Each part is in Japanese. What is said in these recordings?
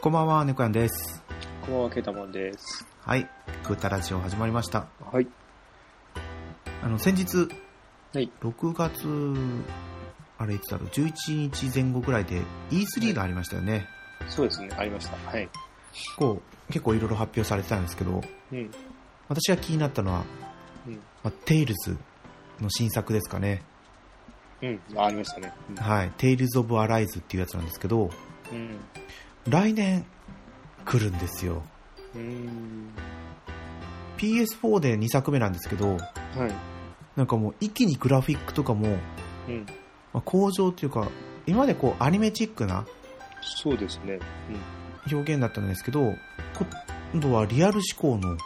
こんばんは、猫やんです。こんばんは、ケータマンです。はい、クータラジオ始まりました。はい。あの、先日、はい。6月、あれいつだろう、11日前後ぐらいで E3 がありましたよね。そうですね、ありました。はい。こう、結構いろいろ発表されてたんですけど、うん。私が気になったのは、うん。まあ、テイルズの新作ですかね。うん。あありましたね。はい、テイルズ・オブ・アライズっていうやつなんですけど、うん。来年来るんですよ。うん。うん。PS4 で2作目なんですけど、はい。なんかもう一気にグラフィックとかも、うん。まあ、向上っていうか、今までこうアニメチックなそうですね。表現だったんですけど、今度はリアル思考の、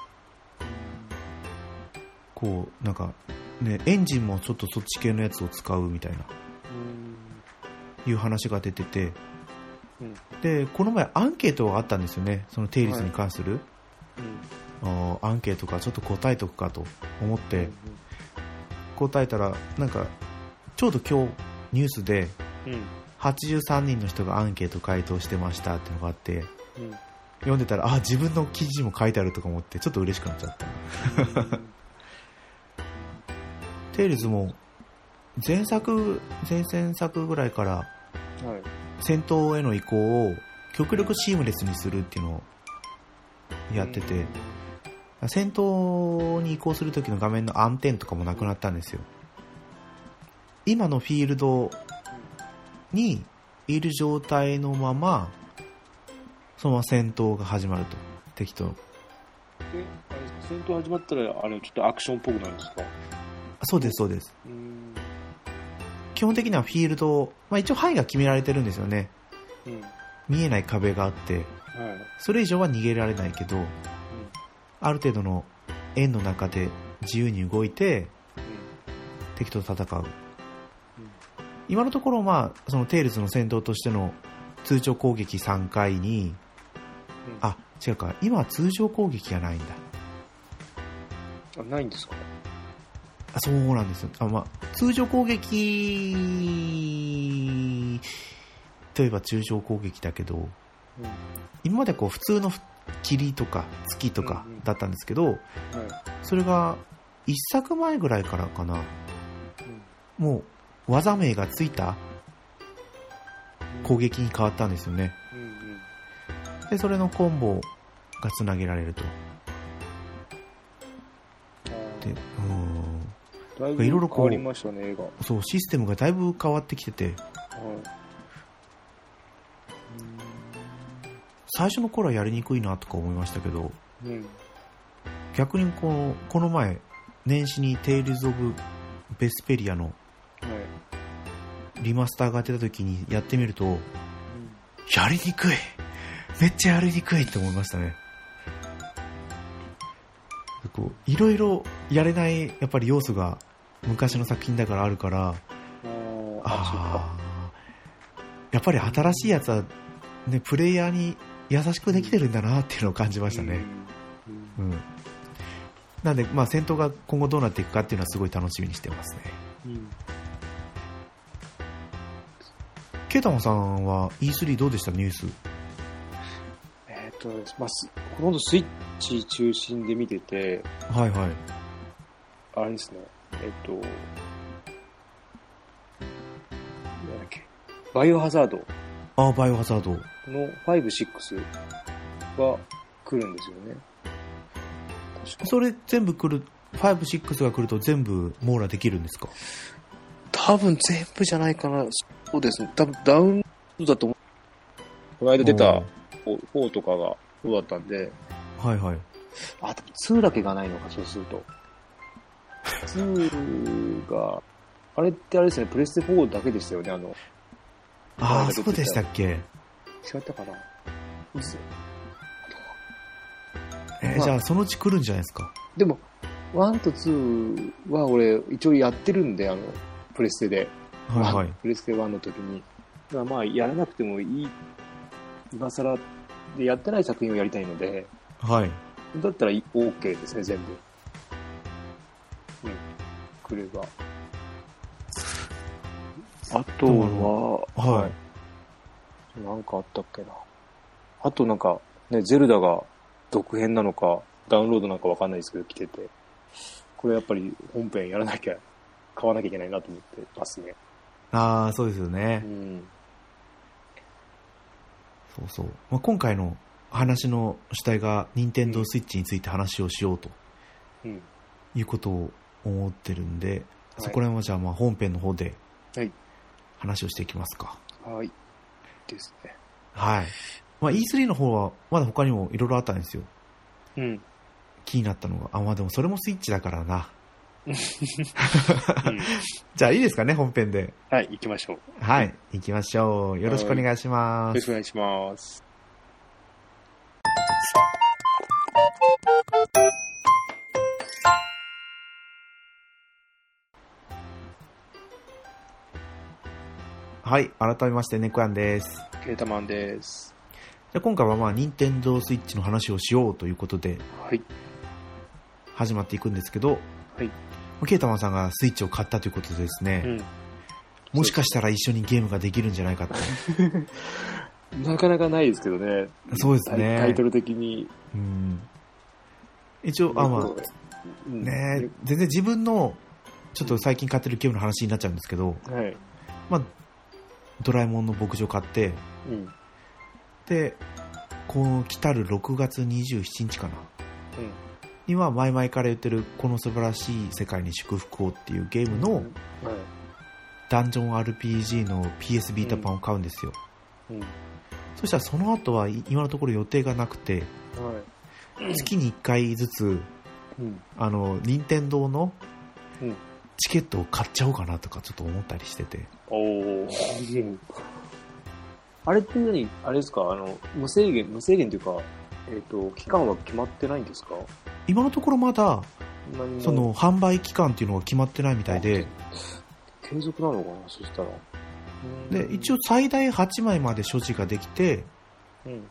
こう、なんか、ね、エンジンもちょっとそっち系のやつを使うみたいな、うん。いう話が出てて、うん。で、この前アンケートがあったんですよね、そのテイルズに関する、うん。あーアンケートかちょっと答えとくかと思って答えたら、なんか、ちょうど今日ニュースでうん。83人の人がアンケート回答してましたっていうのがあって、うん。読んでたら、あ、自分の記事にも書いてあるとか思って、ちょっと嬉しくなっちゃった。テイルズも、前作、前々作ぐらいから、はい。戦闘への移行を極力シームレスにするっていうのをやってて、戦闘に移行する時の画面の暗転とかもなくなったんですよ。今のフィールドにいる状態のまま、そのまま戦闘が始まると。敵と。戦闘始まったら、あれ、ちょっとアクションっぽくなるんですか？そうです、そうです。うん。基本的にはフィールド、まあ一応範囲が決められてるんですよね。うん。見えない壁があって、はい。それ以上は逃げられないけど、うん。ある程度の円の中で自由に動いて敵と戦う。今のところまあ、そのテイルズの戦闘としての通常攻撃3回に、あ、違うか、今は通常攻撃がないんだ。あ、ないんですか？あ、そうなんですよ。あ、まあ、通常攻撃といえば通常攻撃だけど、うん。今までこう普通の霧とか月とかうんうんだったんですけど、はい。それが一作前ぐらいからかな、うん。もう技名がついた攻撃に変わったんですよね。うん。うん。で、それのコンボがつなげられると。で、うーん。だい変わりましたね、映画。はい。そう、システムがだいぶ変わってきてて、最初の頃はやりにくいなとか思いましたけど、うん。逆にこの、この前、年始にテイルズ・オブ・ベスペリアのはい。リマスターが出た時にやってみると、うん。やりにくいめっちゃやりにくいって思いましたね。こう、いろいろやれない、やっぱり要素が昔の作品だからあるから、あやっぱり新しいやつは、ね、プレイヤーに優しくできてるんだなっていうのを感じましたね。うん。うん。なんで、まあ戦闘が今後どうなっていくかっていうのはすごい楽しみにしてますね。うん。ケイタマンさんは E3 どうでした？ニュース。と、まあ、すほとんどスイッチ中心で見てて、はいはい。あれですね、えっ、と、なんだっけ、バイオハザードあー、バイオハザード。の5、6が来るんですよね。それ全部来る、5、6が来ると全部網羅できるんですか？多分全部じゃないかな。そうですね。多分ダウンロードだと思う。この間出た4とかがそうだったんで、はいはい。あ、でも2だけがないのか、そうすると。2が、あれってあれですね、プレステ4だけでしたよね、あの、ああ、そうでしたっけ？違ったかな？嘘えーじゃあそのうち来るんじゃないですか？でも、1と2は俺、一応やってるんで、あの、プレステで。はいはい。プレステ1の時に。まあ、やらなくてもいい、今更でやってない作品をやりたいので、はい。だったら OK ですね、全部。うん。来れば。あとは、はい。なんかあったっけな。あとなんか、ね、ゼルダが続編なのか、ダウンロードなんかわかんないですけど、来てて、これやっぱり本編やらなきゃ、買わなきゃいけないなと思ってますね。ああ、そうですようね。ん。そうそう。まあ、今回の話の主体が、任天堂スイッチについて話をしようとうん。いうことを思ってるんで、はいそこら辺はじゃあまあ本編の方ではい。話をしていきますか。はい。ですね。はい。まあ E3 の方はまだ他にもいろいろあったんですよ。うん。気になったのが。あ、まあでもそれもスイッチだからな。う んじゃあいいですかね、本編で。はい、行きましょう。よはい。行きましょう。よろしくお願いします。ろしくお願いします。はい。改めまして、猫やんです。ケータマンです。じゃあ今回はまあ、任天堂スイッチの話をしようということで、はい。始まっていくんですけど、はい。ケータマンさんがスイッチを買ったということでですね、うん。もしかしたら一緒にゲームができるんじゃないかと。なかなかないですけどね。そうですねタイトル的に。うん。一応、あ、まあ、うんね全然自分の、ちょっと最近買ってるゲームの話になっちゃうんですけど、はい。まあ、ドラえもんの牧場買って、うん。で、この来たる6月27日かな。には前々から言ってるこの素晴らしい世界に祝福をっていうゲームのはい。ダンジョン RPG の PS ビータ版を買うんですよ。うん。はそしたらその後はい今のところ予定がなくて、い。月に1回ずつ、うん。あの、任天堂のうん。チケットを買っちゃおうかなとかちょっと思ったりしてて。おお。あれって何？あれですか？あの、無制限、無制限というか、えっ、と、期間は決まってないんですか？今のところまだ、その販売期間っていうのが決まってないみたいで、継続なのかなそしたら。で、一応最大8枚まで所持ができて、うん。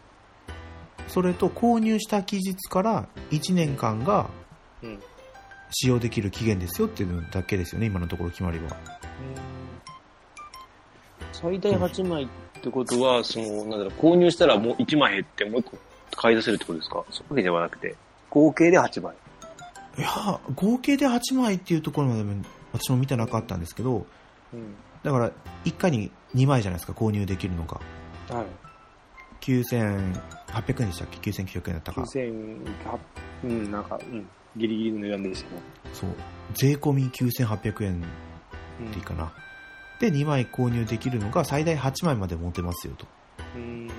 それと購入した期日から1年間がうん。使用できる期限ですよっていうのだけですよね、今のところ決まりは。最大8枚ってことは、その、なんだろう、購入したらもう1枚減ってもう1個買い出せるってことですか？そういうわけではなくて、合計で8枚。いやー合計で8枚っていうところまで私も見てなかったんですけど、うん。だから1回に2枚じゃないですか、購入できるのが。はい。9800円でしたっけ ?9900 円だったか。9000、うん、なんか、うん、ギリギリの値段でしたね。そう。税込み9800円うんでいいかな。で、2枚購入できるのが最大8枚まで持てますよと。うん。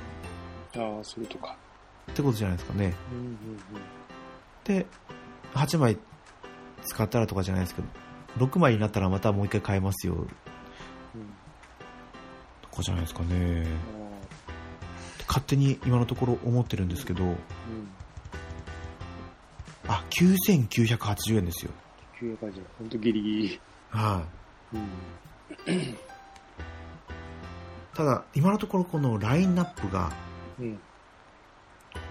ああ、そういうことか。ってことじゃないですかね。うん、うん、で、8枚使ったらとかじゃないですけど、6枚になったらまたもう一回買えますようん。うん。とかじゃないですかね。あ勝手に今のところ思ってるんですけど、ーうん。あ、9980円ですよ。急な感じ。ほんとギリギリ。はい、うん。ただ、今のところこのラインナップが、うん。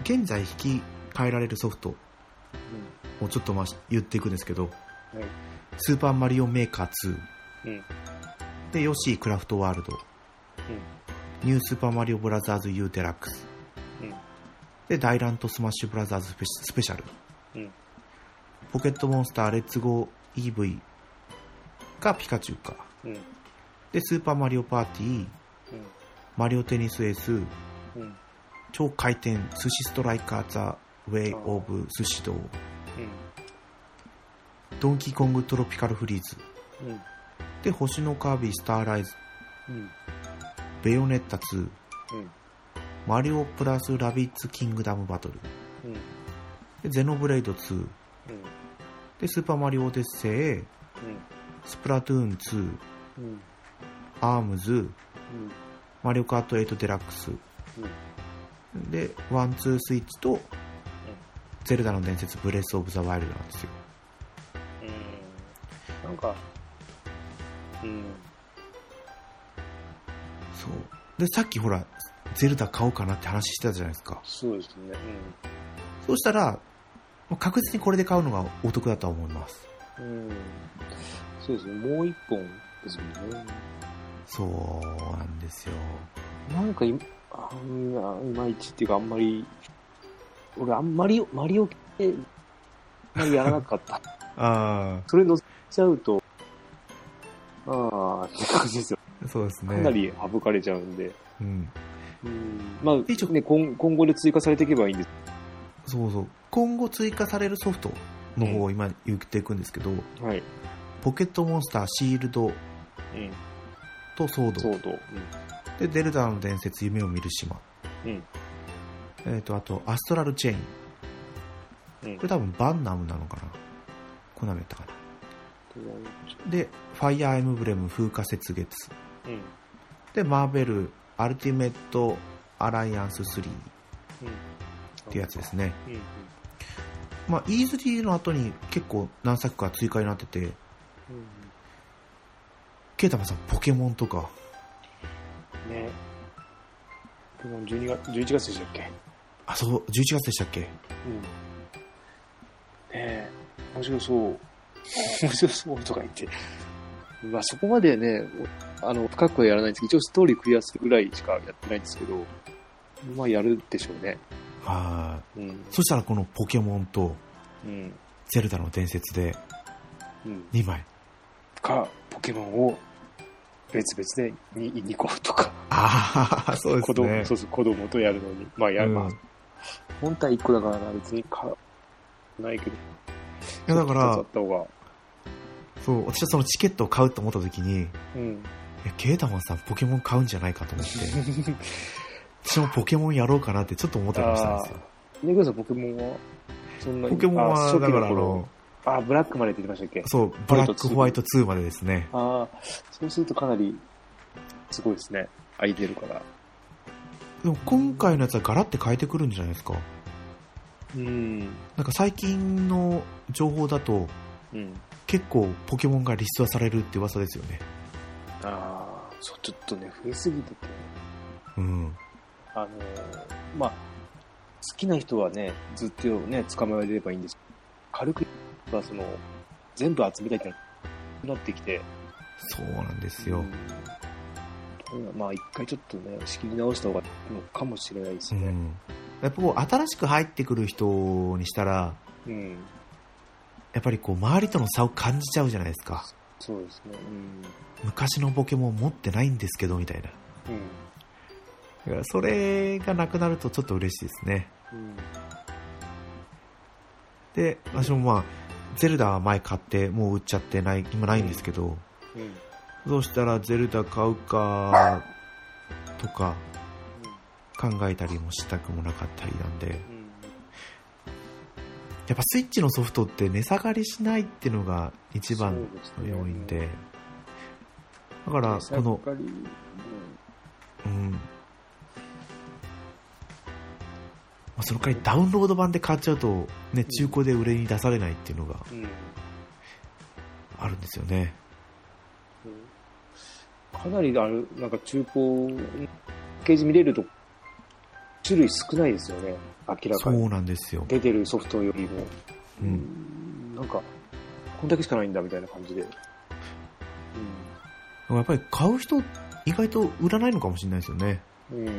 現在引き換えられるソフトをちょっとまあ言っていくんですけど。スーパーマリオメーカー2、うん。で、ヨッシークラフトワールド、ニュースーパーマリオブラザーズ U デラックス、うん。で、大乱闘スマッシュブラザーズスペシャル、うん。ポケットモンスターレッツゴー イーブイかピカチュウか、うん。で、スーパーマリオパーティー、マリオテニスエース。超回転寿司ストライカーザ・ウェイ・オブ・寿司道、ドンキーコングトロピカルフリーズ、うん。で、星のカービィスターライズ、うん。ベヨネッタ2、うん。マリオプラスラビッツ・キングダムバトル、うん。でゼノブレイド2、うん。で、スーパーマリオオデッセイ、スプラトゥーン2、うん。アームズ、うん。マリオカート8デラックス、うん。で、ワン、ツースイッチと、ゼルダの伝説ブレス・オブ・ザ・ワイルドなんですよ。うん。なんか、うん。そう。で、さっきほら、ゼルダ買おうかなって話してたじゃないですか。そうですね。そうしたら、確実にこれで買うのがお得だとは思います。うん。うん。そうですね。もう一本ですもんね。そうなんですよ。なんかい、あんないまいちっていうか、あんまり、俺、あんまり、マリオ系、あんまりやらなかった。あそれ乗せちゃうと、ああ、って感じですよ。あ、そうですね。かなり省かれちゃうんで。うん。うん。まあ、一応ね、今今後で追加されていけばいいんです。そうそう。今後追加されるソフトの方を今言っていくんですけど、はい。ポケットモンスター、シールドうん。とソード。そうと。で、デルダの伝説、夢を見る島。うん。うん。えっ、と、あと、アストラルチェイン。うんこれ多分バンナムなのかな？コナミやったかな？で、ファイアーエムブレム、風化雪月。うん。で、マーベル、アルティメット、アライアンス3っうん。てやつですね。うん。うん。まあ、E3 の後に結構何作か追加になってて、うん。ケイタマさん、ポケモンとか、ねポケモン12月、11月でしたっけ？あ、そう、11月でしたっけ？うん。ねえ、面白そう。面白そうとか言って。まあそこまでね、あの、深くはやらないんですけど、一応ストーリークリアするぐらいしかやってないんですけど、まあやるでしょうね。はい。うん。そしたらこのポケモンとうん。ゼルダの伝説でうん。2枚。か、ポケモンを別々で 2, 2個とか、ああ、そうで子供、すね。そうそう、子供とやるのに。まあやる、うんまあ、本体1個だからな、別にか、ないけど。いやだから。そう、私はそのチケットを買うと思った時に、うん。え、ケイタマンさんポケモン買うんじゃないかと思って、私もポケモンやろうかなってちょっと思ったりもしたんですよ。ネグさん、ポケモンはそんなにポケモンあは、だからあ頃の、あ、ブラックまでって言ってましたっけ？そう、ブラックホワイト2までですね。ああ、そうするとかなり、すごいですね。空いてるから。でも今回のやつはガラッて変えてくるんじゃないですか？うん。なんか最近の情報だと、うん。結構ポケモンがリストアされるって噂ですよね。ああ、そう、ちょっとね、増えすぎてて。うん。あのーまあ、好きな人はね、ずっとね、捕まえればいいんです軽く、まあ、その、全部集めたいってなってきて。そうなんですよ。うんまあ、一回ちょっとね、仕切り直した方がいいのかもしれないですね。うん。やっぱこう、新しく入ってくる人にしたら、うん。やっぱりこう、周りとの差を感じちゃうじゃないですか。そうですね。昔のポケモン持ってないんですけど、みたいな。うん。だからそれがなくなるとちょっと嬉しいですね。うん。で、私もまあ、ゼルダは前買って、もう売っちゃってない、今ないんですけど、うん。どうしたらゼルダ買うか、とか考えたりもしたくもなかったりなんで、うん。やっぱスイッチのソフトって値下がりしないっていうのが一番のね要因で、だから、この、うん。まあ、その代わりダウンロード版で買っちゃうと、ね、中古で売れに出されないっていうのが。あるんですよね。かなりある、なんか中古、ケージ見れると、種類少ないですよね。明らかに。そうなんですよ。出てるソフトよりも。う。うんん。なんか、こんだけしかないんだみたいな感じで。やっぱり買う人、意外と売らないのかもしれないですよね。うん。うん。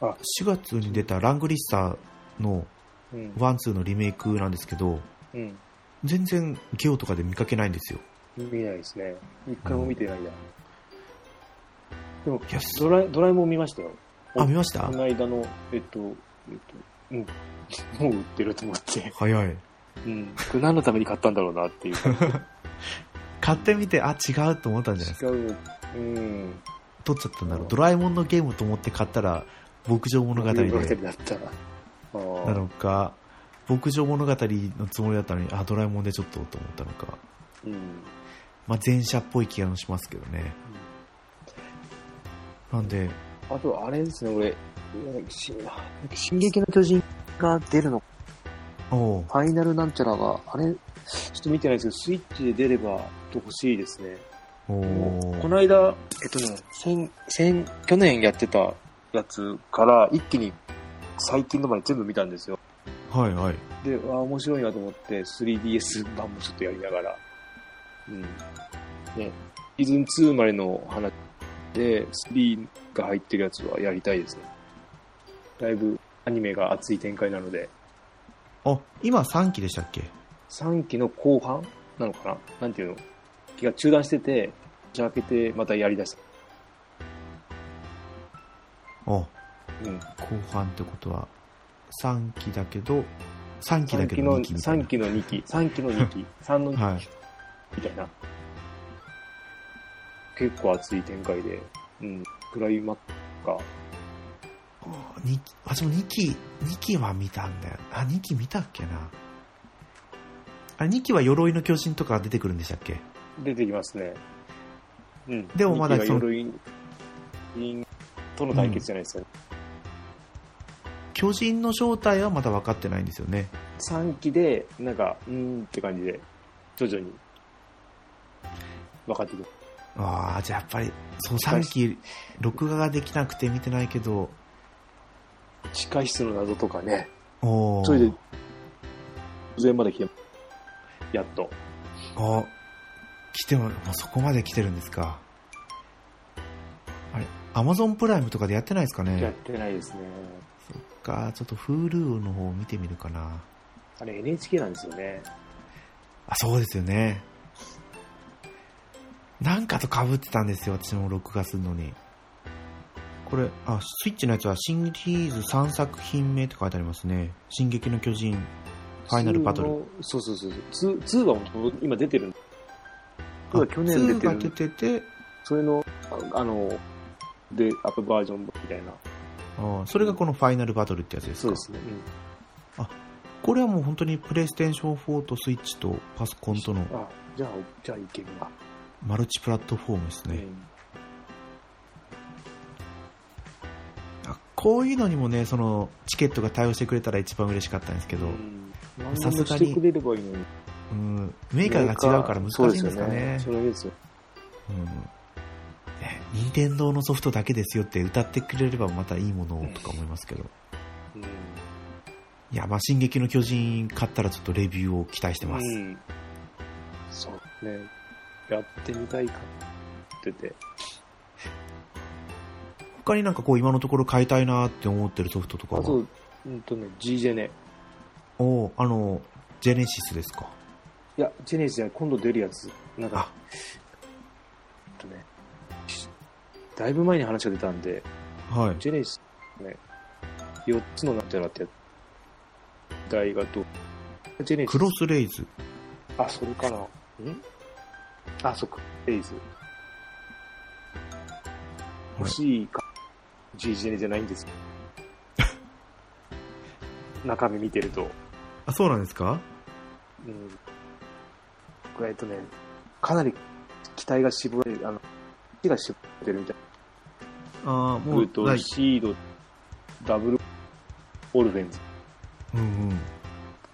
あ、4月に出たラングリッサーのうん。ワンツーのリメイクなんですけど、うん。全然ゲオとかで見かけないんですよ。見ないですね。一回も見てないや。でもいや、ドラえ、ドラえもん見ましたよ。あ、見ました？この間の、えっと、えっと、うん。もう売ってると思って。早い。うん。これ何のために買ったんだろうなっていう。買ってみて、あ、違うと思ったんじゃないですか？違う。うん。取っちゃったんだろう。ドラえもんのゲームと思って買ったら、牧場物語で、物語だったなのか、牧場物語のつもりだったのに、あ、ドラえもんでちょっとと思ったのか。うん。まあ、前者っぽい気がしますけどね。なんで、あと、あれですね、俺、し進撃の巨人が出るの、おうファイナルなんちゃらが、あれ、ちょっと見てないですけど、スイッチで出れば欲しいですね。この間、えっとね、先、先、去年やってたやつから一気に最近のまで全部見たんですよ。はいはい。で、あー面白いなと思って 3DS 版もちょっとやりながら。うん。ね、シーズン2までの話で、3が入ってるやつはやりたいですね。だいぶアニメが熱い展開なので、あ、今3期でしたっけ？3期の後半なのかな？なんていうの？気が中断してて、じゃあ開けてまたやりだした。あ、後うん。半ってことは、3期だけど、3期だ3けど2期みたい3な。期の2期、3期の2期、3の2期、はい。みたいな。結構熱い展開で、うん。クライマックが、あに私も2期、2期は見たんだよ。あ、2期見たっけな。あ、2期は鎧の巨人とか出てくるんでしたっけ？出てきますね。うん。でもまだ2期そのが鎧人との対決じゃないですよね。巨人の正体はまだ分かってないんですよね。3期で、なんか、うーんって感じで、徐々に、分かってくる。ああ、じゃあやっぱり、その3期、録画ができなくて見てないけど、地下室の謎とかね、おーそれで、上まで来て、やっと。あ、来ても、もうそこまで来てるんですか。アマゾンプライムとかでやってないですかやっね。てないですね。そっか、ちょっと Hulu の方見てみるかな。あれ NHK なんですよね。あ、そうですよね。なんかと被ってたんですよ、私も録画するのに。これ、あ、スイッチのやつはシリーズ3作品目って書いてありますね。進撃の巨人、ファイナルバトル。2のそうそうそうそう。2, 2は今出てるん2は去年出て2が出る。てて、それの、ああの、で、アップバージョンみたいな。あそれがこのファイナルバトルってやつですか？そうですね。これはもう本当にプレイステーション4とスイッチとパソコンとのうん、あ、じゃあ、じゃあいけるな。マルチプラットフォームですね。あこういうのにもね、そのチケットが対応してくれたら一番嬉しかったんですけど、さですもがに。うん、メーカーが違うから難しいんですかね。そね。それですよ。うんね任天堂のソフトだけですよって歌ってくれればまたいいものをとか思いますけど。うん。いや、まあ、進撃の巨人買ったらちょっとレビューを期待してます。うん。そうね。やってみたいかってて。他になんかこう今のところ買いたいなって思ってるソフトとかは？あと、うんとね、G ジェネ。おーあの、ジェネシスですか？いや、ジェネシスじゃない、今度出るやつ。なんかあ、えっとね、だいぶ前に話が出たんで、はい。ジェネシスね、4つのなんちゃらって。台がどうジェネシス。クロスレイズ。あ、それかな。ん？あ、そっか、レイズ。欲しいか、G ジェネじゃないんです。中身見てると。あ、そうなんですか？うん。これ、えっとね、かなり期待が絞られる、あの、気が絞ってるみたいああ、な。もう、ルート、ない。シード、ダブル、オルフェンズうんうん。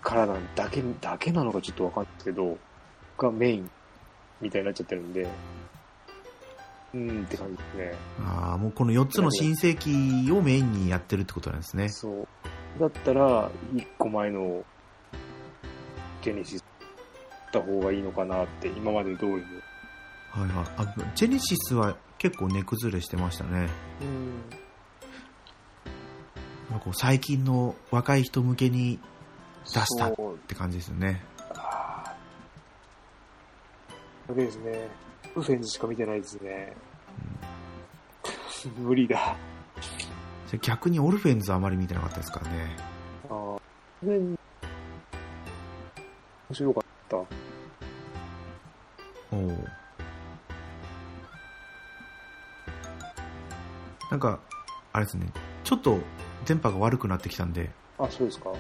からなんだけ、だけなのかちょっとわかんないですけど、がメインみたいになっちゃってるんで、うーんって感じですね。ああ、もうこの4つの新世紀をメインにやってるってことなんですね。そう。だったら、一個前のジェネシスった方がいいのかなって、今まで通りに。はいはい。あ、ジェネシスは結構値崩れしてましたね。うん。こう最近の若い人向けに出したって感じですよね。あーだけですね。オルフェンズしか見てないですね。無理だ。じゃあ逆にオルフェンズあまり見てなかったですからね。ああ。ね、面白かった。おお。なんか、あれですね、ちょっと電波が悪くなってきたんで、あ、そうですか。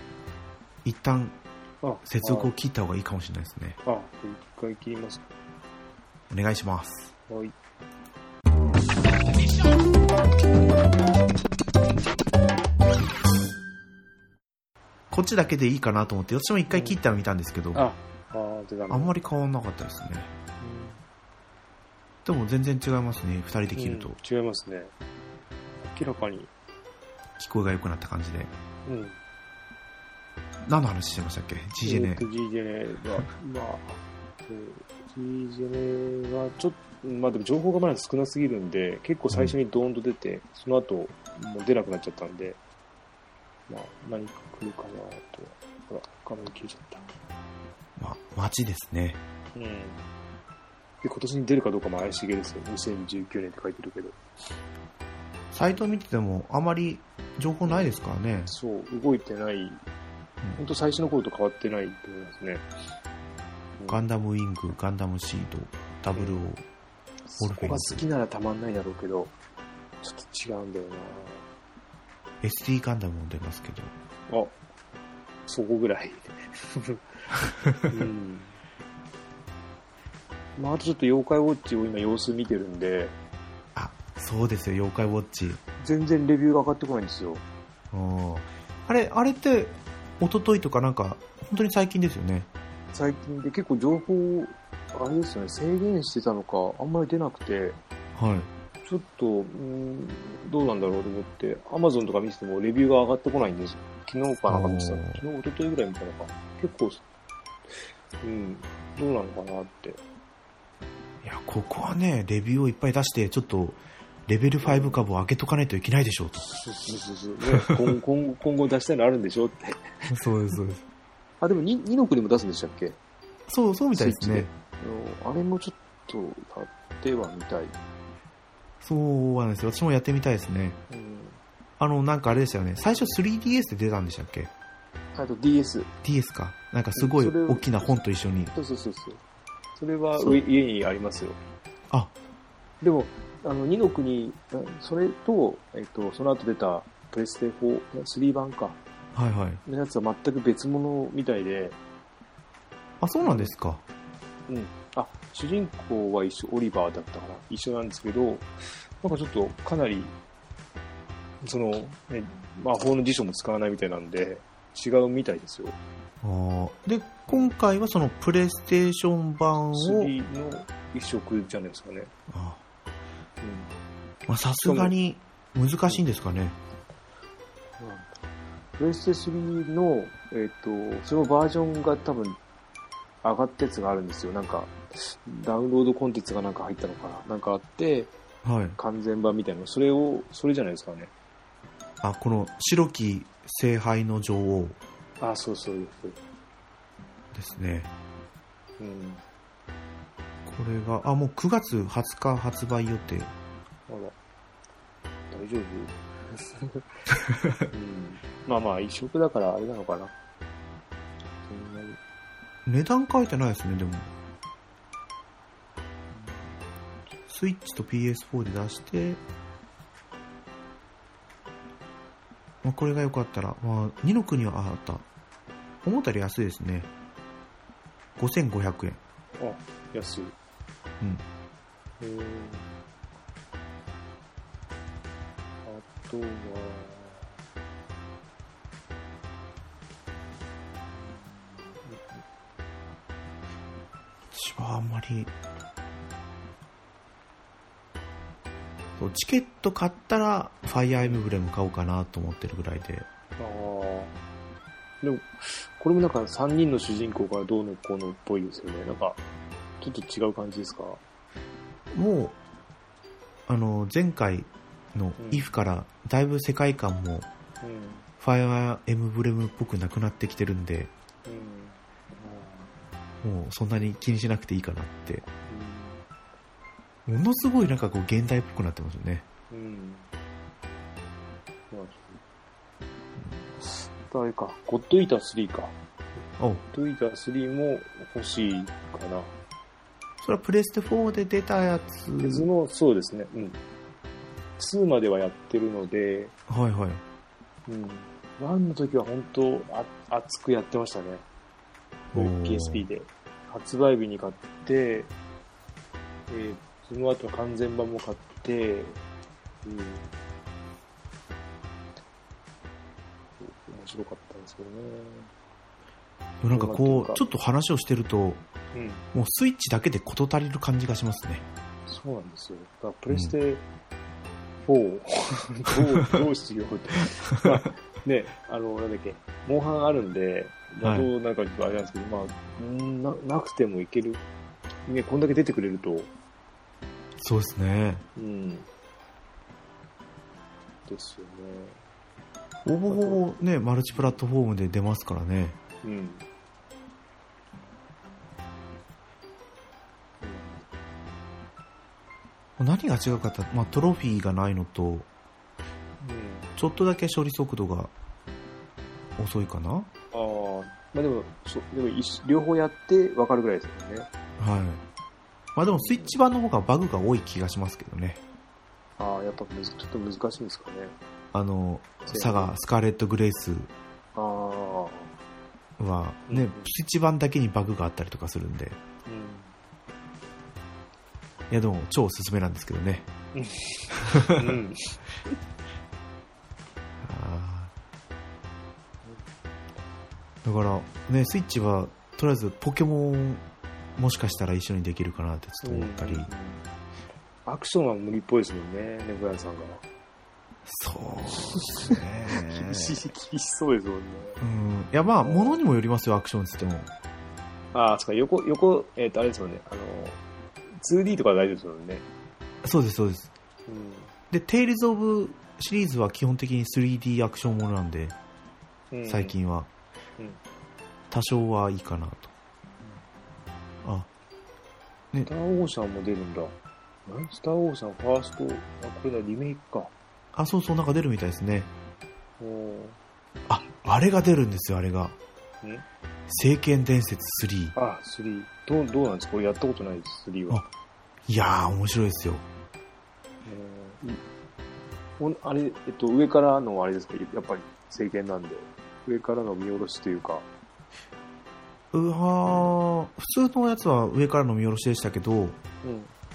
一旦あ、接続を切った方がいいかもしれないですね。あ、あ一回切ります。お願いします。はい。こっちだけでいいかなと思って、私も一回切ったら見たんですけど、あ、あー、出たあんまり変わんなかったですね。でも全然違いますね、二人で切ると。うん違いますね。明らかに。聞こえが良くなった感じで。うん。何の話してましたっけ ?G ジェネえー。と G ジェネは、まあ、えー G ジェネはちょっうんまあでも情報がまだ少なすぎるんで、結構最初にドーンと出て、その後、もう出なくなっちゃったんで、まあ何か来るかなと。ほら、画面消えちゃった。まあ、街ですね。うん。で、今年に出るかどうかも怪しげですよ。2019年って書いてるけど。サイト見ててもあまり情報ないですからね。そう、動いてない。本当最初の頃と変わってないと思いますね。うんガンダムウィング、ガンダムシード、ダブルオー。そこが好きならたまんないだろうけど、ちょっと違うんだよ SD ガンダムも出ますけど。なあ、そこぐらい。うん。まあ、あとちょっと妖怪ウォッチを今様子見てるんで、あ、そうですよ、妖怪ウォッチ。全然レビューが上がってこないんですよ。うんあれ、あれって、一昨日とかなんか、本当に最近ですよね。最近で結構情報、あれですよね、制限してたのか、あんまり出なくて、はい。ちょっと、うん、どうなんだろうと思って、アマゾンとか見ててもレビューが上がってこないんですよ。昨日かなんか見てたおー昨日、一昨日ぐらい見たのか。結構、うん、どうなのかなって。いや、ここはね、レビューをいっぱい出して、ちょっと、レベル5株を開けとかないといけないでしょうと。そうそうそうそう。ね、今今後今後出したいのあるんでしょって。そうです、そうです。あ、でも2、2の国も出すんでしたっけ？そう、そうみたいですね。あれもちょっとやってはみたい。そうなんですよ。私もやってみたいですね。うん。あの、なんかあれでしたよね。最初 3DS で出たんでしたっけ？あと DS。?DS か。なんかすごい大きな本と一緒に。そうそうそうそう。それは家にありますよ。あ、でも、あの、2の国、あそれと、えっと、その後出たプレステ4、3版か、はいはい。のやつは全く別物みたいで、あ、そうなんですか。うん。あ、主人公は一緒、オリバーだったかな。一緒なんですけど、なんかちょっとかなり、その、ね、魔法の辞書も使わないみたいなんで、違うみたいですよ。あーで、今回はそのプレイステーション版を、3の一色じゃないですかね。あうん。まあさすがに難しいんですかね。プレステ3の、えっ、と、そのバージョンが多分上がったやつがあるんですよ。なんか、ダウンロードコンテンツがなんか入ったのかななんかあって、はい。完全版みたいな。それを、それじゃないですかね。あ、この白き聖杯の女王あ、そうそうそう。ですね。うん。これが、あ、もう9月20日発売予定。あら。大丈夫うん。まあまあ、一色だからあれなのかな。そんなに。値段書いてないですね、でも。スイッチと PS4 で出して、まあ、これが良かったら、まあ、2の国はああった。思ったより安いですね。5500円。あ、安い。うん。えー、あとは、私はあんまり、そうチケット買ったら、ファイアーエムブレム買おうかなと思ってるぐらいで。ああ。でも、これもなんか3人の主人公がどうのこうのっぽいですよね。なんか、ちょっと違う感じですか？もう、あの、前回のうん IF から、だいぶ世界観も、うん。ファイアーエムブレムっぽくなくなってきてるんで、うん。もうそんなに気にしなくていいかなって。うものすごいなんかこう現代っぽくなってますよね。ん。うん。まあ、あれか、ゴッドイーター3か。おゴッドイーター3も欲しいかな。それはプレステ4で出たやつ。別の、そうですね。うん。2まではやってるので、はいはい。うん。1の時は本当あ、熱くやってましたね。PSP で。発売日に買って、えーその後完全版も買って、うん。面白かったんですけどね。なんかこう、ちょっと話をしてると、うん。もうスイッチだけで事足りる感じがしますね。そうなんですよ。だからプレステ4、どう、どうしようと。まあ、ね、あの、なんだっけ、モンハンあるんで、まあはいどうなるかあれなんですけど、まあ、うんななくてもいける。ね、こんだけ出てくれると、そうですね。うん。ですよね。ほぼほぼね、マルチプラットフォームで出ますからね。うん。何が違うかって、まあ、トロフィーがないのと、うん。ちょっとだけ処理速度が遅いかな。ああ、まあでも、そでも一両方やって分かるぐらいですよね。はい。まあでもスイッチ版の方がバグが多い気がしますけどね。ああ、やっぱむずちょっと難しいんですかね。あの、サガ、スカーレット・グレイスはね、うんスイッチ版だけにバグがあったりとかするんで。いやでも超おすすめなんですけどね。うん。だからね、スイッチはとりあえずポケモンもしかしたら一緒にできるかなってちょっと思ったり。うんアクションは無理っぽいですもんね、猫屋さんが。そうですね。厳しい、厳しそうですもんね。うん。いやまあ、ものにもよりますよ、アクションっつっても。ああ、そっか、横、横、えっ、と、あれですもんね、あの、2D とか大丈夫ですもんね。そうです、そうです。うん。で、テイルズ・オブシリーズは基本的に 3D アクションものなんで、うん最。近は。うん多少はいいかなと。あ、スター・オーシャンも出るんだ。何？スター・オーシャンファースト、あ、これだ、リメイクか。あ、そうそう、なんか出るみたいですね。あ、あれが出るんですよ、あれが。ん？聖剣伝説3。あ、3。どう、どうなんですか？これやったことないです、3は。いやー、面白いですよ。うんいほんあれ、えっと、上からのあれですか？やっぱり聖剣なんで。上からの見下ろしというか。うわー、普通のやつは上からの見下ろしでしたけど、うん。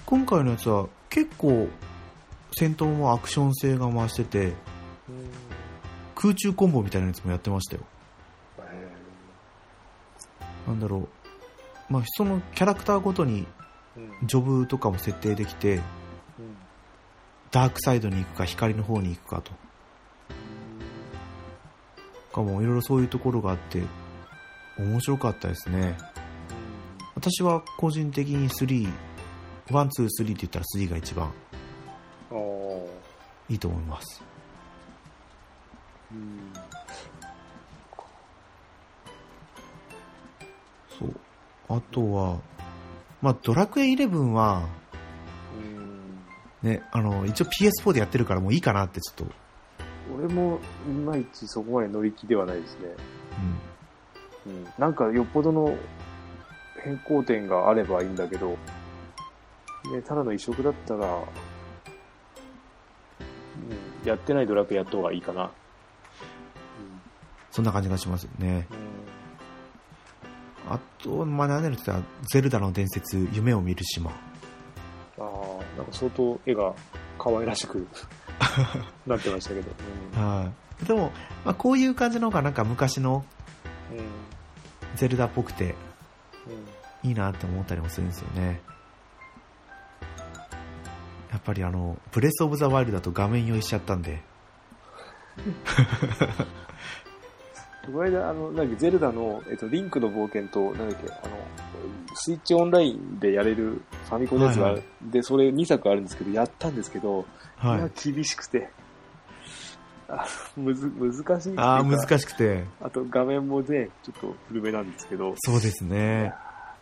今回のやつは結構戦闘もアクション性が増してて、空中コンボみたいなやつもやってましたよ。なんだろう。まあ、そのキャラクターごとにうん。ジョブとかも設定できて、うんダークサイドに行くか光の方に行くかとかもいろいろそういうところがあって面白かったですね私は個人的に3、1、2、3って言ったら3が一番。いいと思います。うん。そう。あとは、まあ、ドラクエ11は、うん。ね、あの、一応 PS4 でやってるからもういいかなってちょっと、俺もいまいちそこまで乗り気ではないですね。うん。うん。なんかよっぽどの変更点があればいいんだけど、ね、ただの移植だったら、うん、やってないドラクエやった方がいいかな。そんな感じがしますよね。うん。あと、まあ、何やるって言ったら、ゼルダの伝説、夢を見る島。ああ、なんか相当絵が可愛らしく なってましたけど。はい。でも、まあ、こういう感じの方がなんか昔のうん。うん。ゼルダっぽくてうん。いいなって思ったりもするんですよね。やっぱりあの、ブレスオブザワイルドだと画面用意しちゃったんで、この間、あの、なんだっけ、ゼルダの、えっと、リンクの冒険と、なんだっけ、あの、スイッチオンラインでやれるファミコンのやつが、はいはで、それ2作あるんですけど、やったんですけど、はいや。厳しくて、あむず、難しいああ、難しくて、あと画面もね、ちょっと古めなんですけど、そうですね。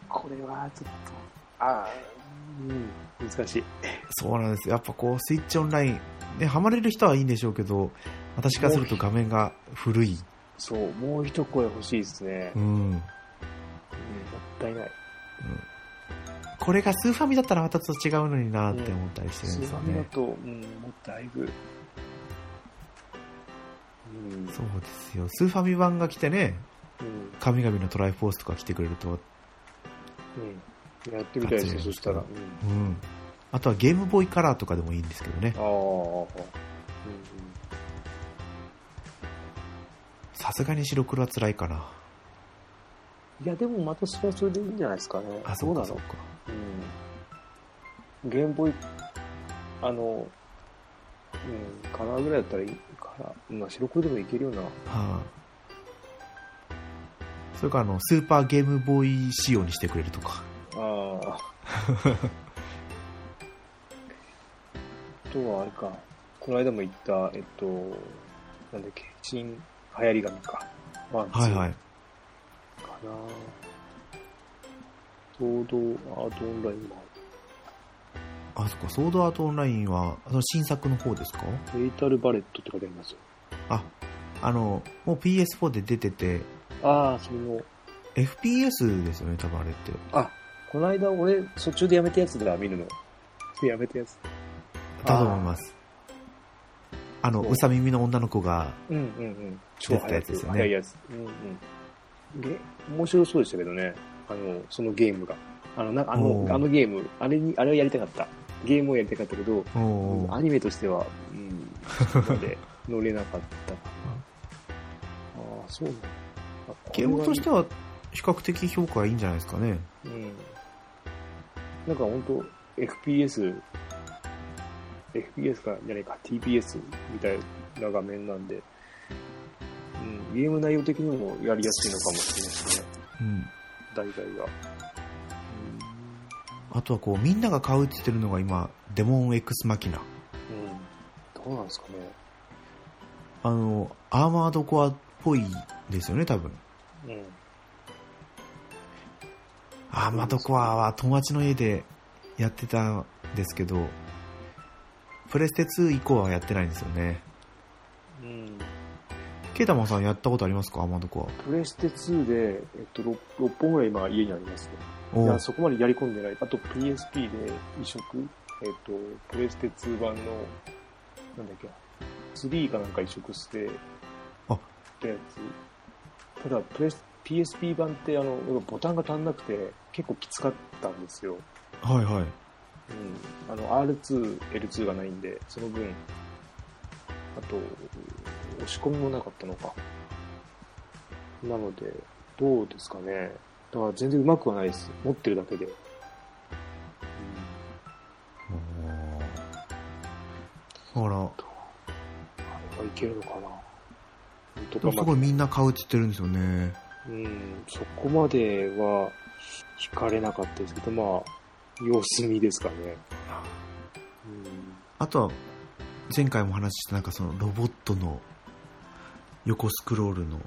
これはちょっと、ああ、うん、難しい。そうなんです。やっぱこう、スイッチオンライン、ね、ハマれる人はいいんでしょうけど、私からすると画面が古い。そう、もう一声欲しいですね。ううん、もん。ったいない。これがスーファミだったらまたちょっと違うのになって思ったりしてるんスーですよね。ファミだと、うん、もうだいぶ、うん、そうですよ。スーファミ版が来てね、うん、神々のトライフォースとか来てくれると、うん。やってみたいですよ、熱いそしたら。うん。うん。あとはゲームボーイカラーとかでもいいんですけどねあ。あ、うんさすがに白黒は辛いかな。うん。いや、でもまたそれはそれでいいんじゃないですかね。あ、そうかそうか。うん。ゲームボーイ、あの、うん、カラーぐらいだったらいい？から、まあ白黒でもいけるような。はあ、それからあの、スーパーゲームボーイ仕様にしてくれるとか。あ あ。とはあれか、この間も言った、えっと、なんだっけ、真流行り神か。ワン、ツーはいはい。かなソードアートオンラインもあ、そっか、ソードアートオンラインは、その新作の方ですか？ある。メイタルバレットって書いてありますよ。あ、あの、もう PS4 で出てて、ああ、それの、FPS ですよね、多分あれって。あ、この間俺、途中でやめたやつだ、見るの。やめたやつ。だと思います。あの、そううさ耳の女の子が、うんうんうん。超出た早いやつですよね早いやつ。うんうん。ゲ面白そうでしたけどね。あの、そのゲームが。あの、なあの、あのゲーム、あれに、あれをやりたかった。ゲームをやりたかったけど、アニメとしては、うん、そこまで 乗れなかったかな。ああ、そうなんだ。あゲームとしては。は、比較的評価はいいんじゃないですかね。うん。なんか本当 FPS、FPS か、じゃないか、TPS みたいな画面なんで、うん、ゲーム内容的にもやりやすいのかもしれないですね、うん。題材が。あとはこう、みんなが買うって言ってるのが今、デモン X マキナ。うん。うん。どうなんですかね。あの、アーマードコアっぽいですよね、多分。うん。アーマードコアは友達の家でやってたんですけど、プレステ2以降はやってないんですよね。うん。ケイタマンさんやったことありますか？アーマードコプレステ2で、えっと、6, 6本ぐらい今家にありますね。いや、そこまでやり込んでない。あと PSP で移植、えっ、と、プレステ2版の、なんだっけ、3かなんか移植して、あったやつ。ただ、プレス、PSP 版ってあの、ボタンが足んなくて、結構きつかったんですよ。はいはい。うん。あの、R2、L2 がないんで、その分、あと、押し込みもなかったのか。なので、どうですかね。だから全然うまくはないです。持ってるだけで。うんだから、あれはいけるのかな。とでもすごいみんな買うって言ってるんですよね。うん、そこまでは惹かれなかったですけど、まあ、様子見ですかね。うんあとは、前回も話したなんかそのロボットの横スクロールの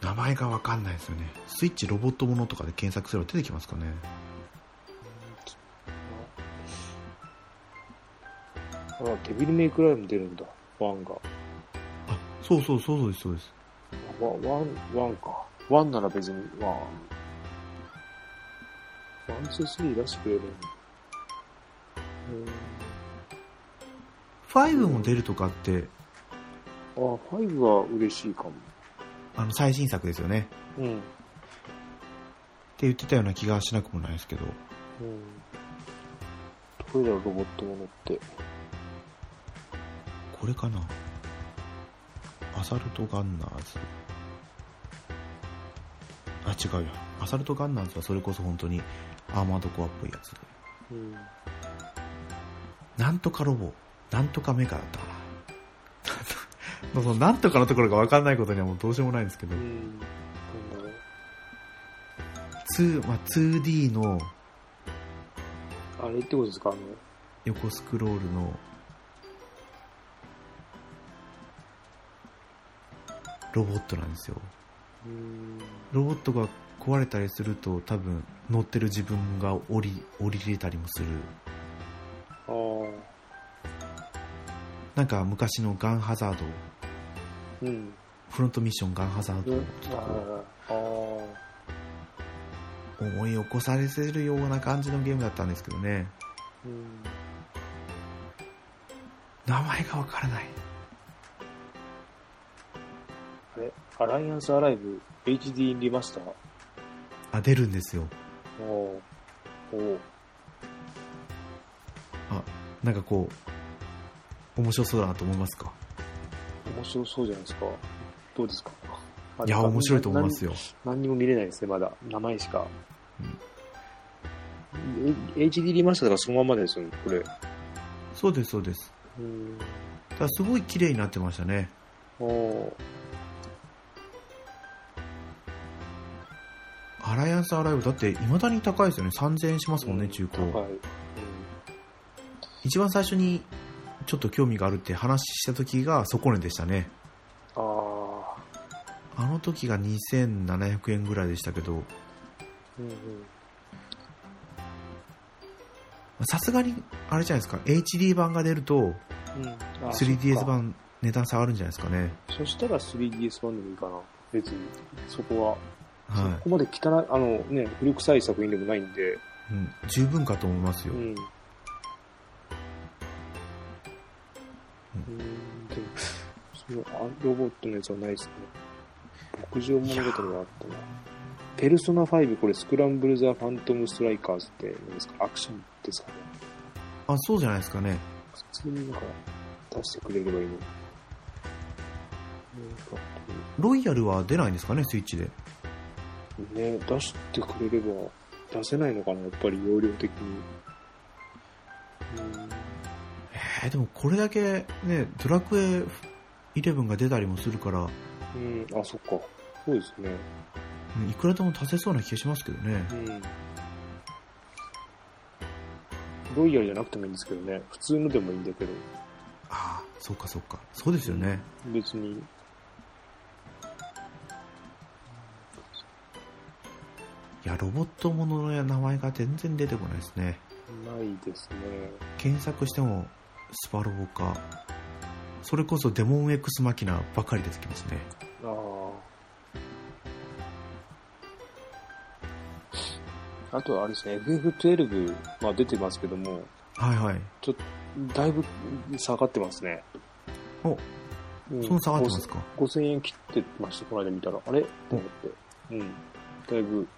名前がわかんないですよね。スイッチロボットものとかで検索すれば出てきますかね。あ、デビルメイクライも出るんだ、ワンが。あ、そうそうそうそうです、そうです。ワン、ワン、ワンか。ワンなら別に、まあ、ワン、ツー、スリー出してくれるの5も出るとかって、うん。あ、ファイブは嬉しいかも。あの最新作ですよね。うん。って言ってたような気がしなくもないですけど。うん。どれだろう、ロボットものって。これかなアサルトガンナーズ。あ、違うや。アサルトガンナーズはそれこそ本当にアーマードコアっぽいやつで。うん。なんとかロボ、なんとかメカだったかな。そのなんとかのところが分かんないことにはもうどうしようもないんですけど、うん。なんだろう。2まあ、2D のあれってことですか？あの、横スクロールのロボットなんですよ。うん。ロボットが壊れたりすると多分乗ってる自分が降り、降りれたりもする。あなんか昔のガンハザード、あ。うん。フロントミッションガンハザードとこああ。う思い起こされせるような感じのゲームだったんですけどね。うん。名前がわからない。あれアライアンスアライブ HD リマスターあ、出るんですよ。おーおーあ、なんかこう、面白そうだなと思いますか？面白そうじゃないですか。どうですか？いや、面白いと思いますよ。よ。何にも見れないですね、まだ。名前しか。え HD リマスターだからそのままですよね、これ。そうです、そうです。うん。ただすごい綺麗になってましたね。おーライアンスアライブ、だって未だに高いですよね。3000円しますもんね、中古。高い。うん。一番最初にちょっと興味があるって話した時が底値でしたねああ。あの時が2700円ぐらいでしたけどうんうん。さすがにあれじゃないですか HD 版が出るとうん、あ 3DS そっか版値段下がるんじゃないですかねそしたら 3DS 版でもいいかな。別に。そこは。はそこまで汚い、あのね、古臭い作品でもないんで。い、うん、十分かと思いますよ、うん。うん、でも、そのあロボットのやつはないですね。牧場物語があったな。ペルソナ5、これ、スクランブル・ザ・ファントム・ストライカーズって何ですか？アクションですかね。あそうじゃないですかね。普通になんか出してくれればいいのロイヤルは出ないんですかねスイッチでね、出してくれれば出せないのかな、やっぱり容量的に。えー、でもこれだけねドラクエ11が出たりもするからうん、うん、あ、そっか。そうですね。うんいくらでも足せそうな気がしますけどねうん。ロイヤルじゃなくてもいいんですけどね。普通のでもいいんだけど、ああそうかそうかそうですよね別に。いやロボットものの名前が全然出てこないですねないですね。検索してもスパロボかそれこそデモン X マキナばかり出てきますねああ。あとはあれですね、FF12、まあ出てますけども、はいはいちょっと、だいぶ下がってますね。おうんその下がってますか？5000円切ってました、この間見たら。あれ？と思って。うん。だいぶ、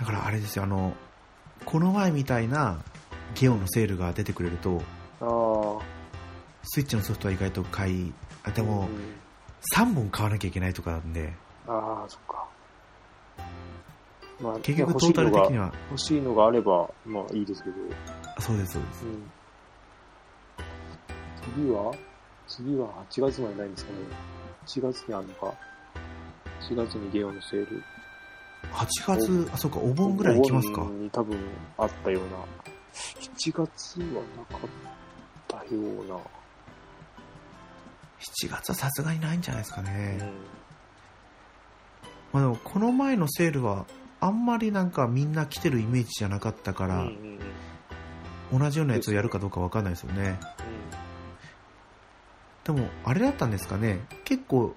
だからあれですよあのこの前みたいなゲオのセールが出てくれると。スイッチのソフトは意外と買いあでもうん3本買わなきゃいけないとかなんでああ、そっか。まあ、結局トータル的には欲しいのがあれば、まあいいですけど。そうですそうですうん。次は次は8月までないんですかね。4月にあるのか。4月にゲオのセール。8月あそうかお盆ぐらい行きますかお盆に多分あったような。7月はなかったような。7月はさすがにないんじゃないですかうね、ん。まあ、でもこの前のセールはあんまりなんかみんな来てるイメージじゃなかったから、うんうんうん同じようなやつをやるかどうかわかんないですよねでもあれだったんですかね結構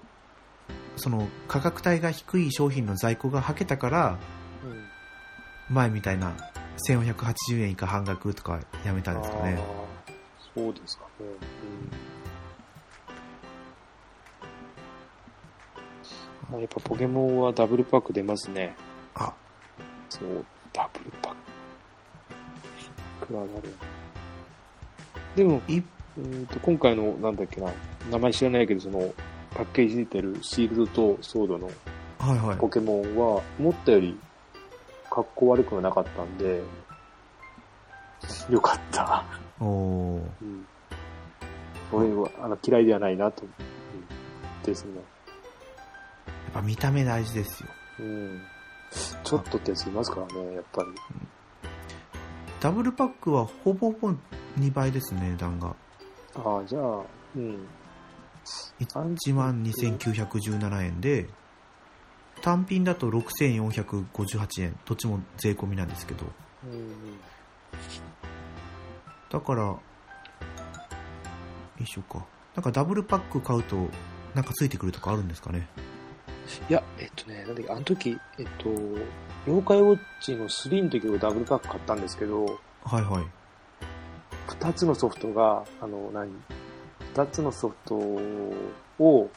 その価格帯が低い商品の在庫がはけたからうんうん前みたいな1480円以下半額とかやめたんですかねそうですかね。うん。まあ、やっぱポケモンはダブルパック出ますね。あそう、ダブルパック。くわがる。でも、いうんと今回の、なんだっけな、名前知らないけど、その、パッケージに出てるシールドとソードのはいはいポケモンは、思ったより、格好悪くはなかったんで、よかった。おおーうん。俺は、あの、嫌いではないなと。うん、ですね。やっぱ見た目大事ですようん。ちょっとってやついますからね、やっぱり。ダブルパックはほぼほぼ2倍ですね値段がああ、じゃあ、うん。1万2917円で単品だと6458円。どっちも税込みなんですけど。うん。だからよいしょか。なんかダブルパック買うとなんかついてくるとかあるんですかね。いや、えっとね、なんだっけ、あの時、えっと、妖怪ウォッチの3の時をダブルパック買ったんですけど、はいはい。二つのソフトが、あの、何？二つのソフトを、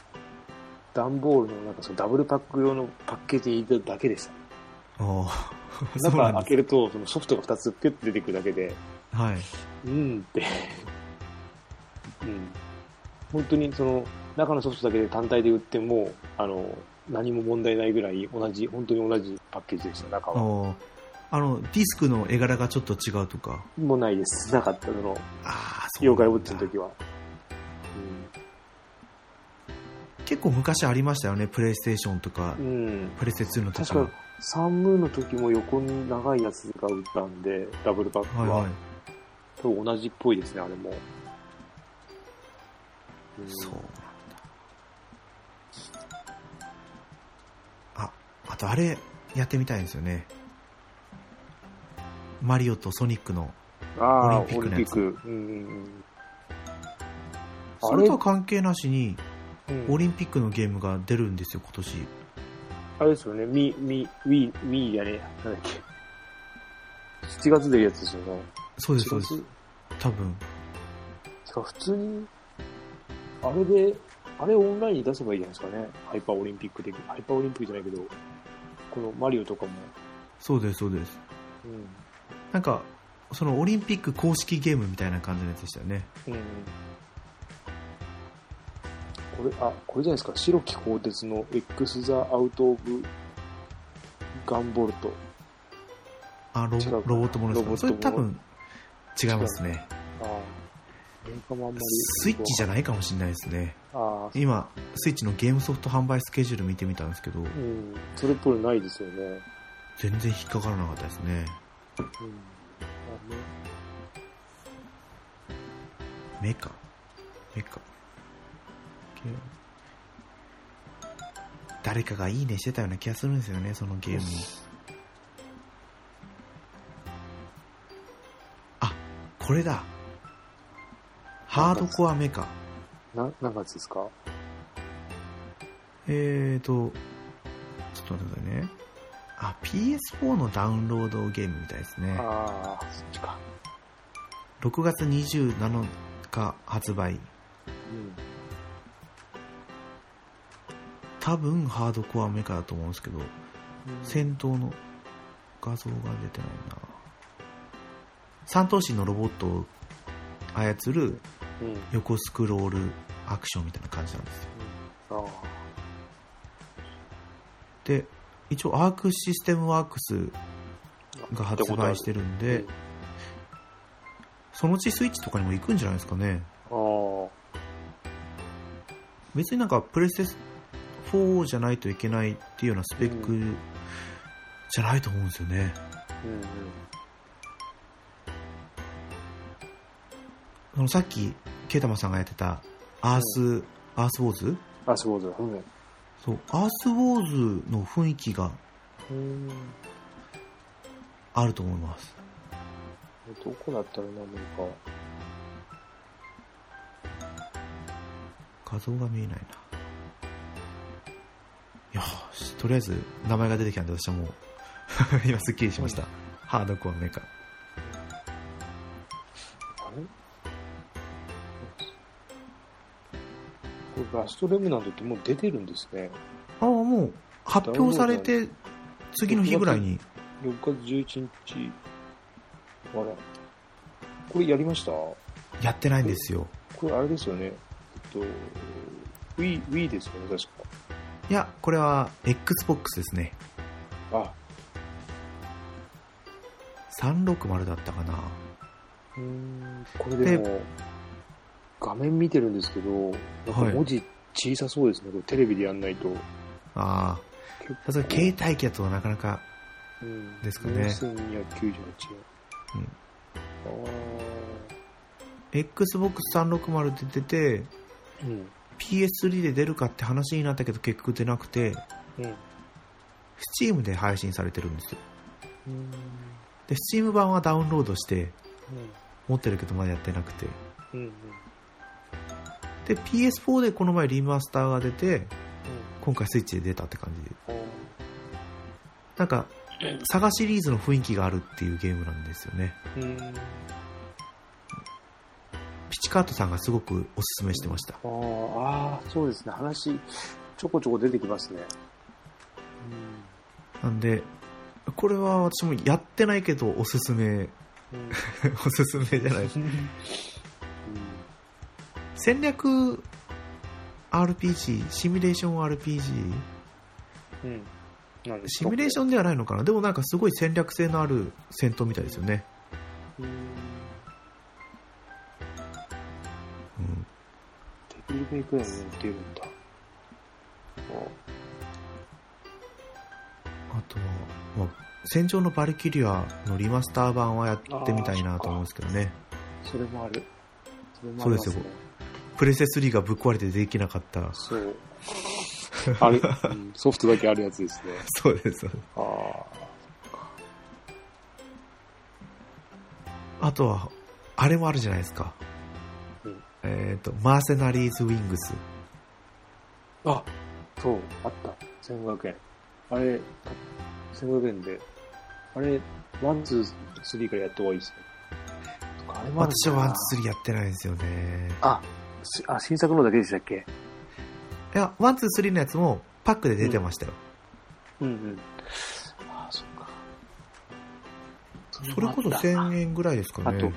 段ボールのなんかそのダブルパック用のパッケージに入れただけでした。ああ中開けると、そのソフトが二つピュッて出てくるだけで、すはいうんって。うん。本当にその、中のソフトだけで単体で売っても、あの、何も問題ないぐらい同じ、本当に同じパッケージでした、中は。ああのディスクの絵柄がちょっと違うとかもうないです。なかった、その、ああそう妖怪ウォッチの時は。結構昔ありましたよねプレイステーションとか、うん。うん。プレステ2の時確か、サンムーンの時も横に長いやつが売ったんで、ダブルパックは。はいはい多分同じっぽいですね、あれも。うんそう。あ、あとあれ、やってみたいんですよね。マリオとソニックの。ああ、オリンピックのやつうん。それとは関係なしに、うんオリンピックのゲームが出るんですよ、今年。あれですよね、ミ、ミ、ウィ、ウィやね、なんだっけ。7月出るやつですよね。そうです、そう7です月。多分。てか普通に、あれで、あれオンラインに出せばいいじゃないですかね。ハイパーオリンピック的。ハイパーオリンピックじゃないけど、このマリオとかも。そうです、そうです。うん。なんか、そのオリンピック公式ゲームみたいな感じのやつでしたよね。うん。これ、あ、これじゃないですか。白き鋼鉄の X ザアウトオブガンボルト。あ、ロボットものですか？それ多分違いますね。あもあんまり。スイッチじゃないかもしれないですね。ああ、今、スイッチのゲームソフト販売スケジュール見てみたんですけど、うん。それっぽいのないですよね。全然引っかからなかったですね。うん。あねメカ。メカ。誰かがいいねしてたような気がするんですよね、そのゲームに。あ、これだ。ハードコアメカ。な、何月ですか？えーと、ちょっと待ってくださいね。あ、PS4 のダウンロードゲームみたいですね。ああ、そっちか。6月27日発売。うん。多分ハードコアメカだと思うんですけど、戦闘の画像が出てないな。三頭身のロボットを操るうん。横スクロールアクションみたいな感じなんですよ。で、一応アークシステムワークスが発売してるんで、そのうちスイッチとかにも行くんじゃないですかね。ああ。別になんかプレステ4じゃないといけないっていうようなスペックじゃないと思うんですよね。うんうん。さっき、ケイタマさんがやってたアース、アースウォーズ？あ、そうだ。うん。そう、アースウォーズの雰囲気がうん。あると思います。どこだったらな、なんか。画像が見えないな。とりあえず名前が出てきたんで私はもう、今すっきりしました。ハードコアメカ。あれ？これラストレムナントってもう出てるんですね。ああ、もう発表されて次の日ぐらいに、6月11日。あら。これやりました？こやってないんですよ。れあれですよね。えっと、Wii、Wii ですよね、確いや、これは Xbox ですね。か。あ、360だったかな。うーん、これでも、画面見てるんですけど、なんかはい文字小さそうですね。これテレビでやんないと。ああ、さすが携帯機だとなかなか、うんですかね4298円。うんあ Xbox360 で出て、ーうん。PS3 で出るかって話になったけど結局出なくて、うん。Steam で配信されてるんですよ。うん。で、Steam 版はダウンロードして、持ってるけどまだやってなくて。うん。うん。で、PS4 でこの前リマスターが出て、今回スイッチで出たって感じで。うん。なんか、サガシリーズの雰囲気があるっていうゲームなんですよね。うん。ピチカートさんがすごくおすすめしてました。あーあー、そうですね。話、ちょこちょこ出てきますね。なんで、これは私もやってないけどおすすめ、うん。おすすめじゃないです。戦略 RPG、シミュレーション RPG、うん。シミュレーションではないのかなでもなんかすごい戦略性のある戦闘みたいですよね。うん。デビルメイクラインに出るんだ。あとは、まあ、戦場のバルキリアのリマスター版はやってみたいなと思うんですけどね。それもある。それもそうですよプレステ3がぶっ壊れてできなかった。そう。ある、うんソフトだけあるやつですね。そうです。あ。あとは、あれもあるじゃないですか。うんえっ、と、マーセナリーズ・ウィングス。あ、そう、あった。1500円。あれ、1500円で、あれ、ワン、ツー、スリーからやった方がいいですね。私はワンツースリーやってないんですよね。あ、しあ、新作のだけでしたっけ？いや、ワンツースリーのやつもパックで出てましたよ。うんうん。あ、そっか。それこそ1000円ぐらいですかね。あと、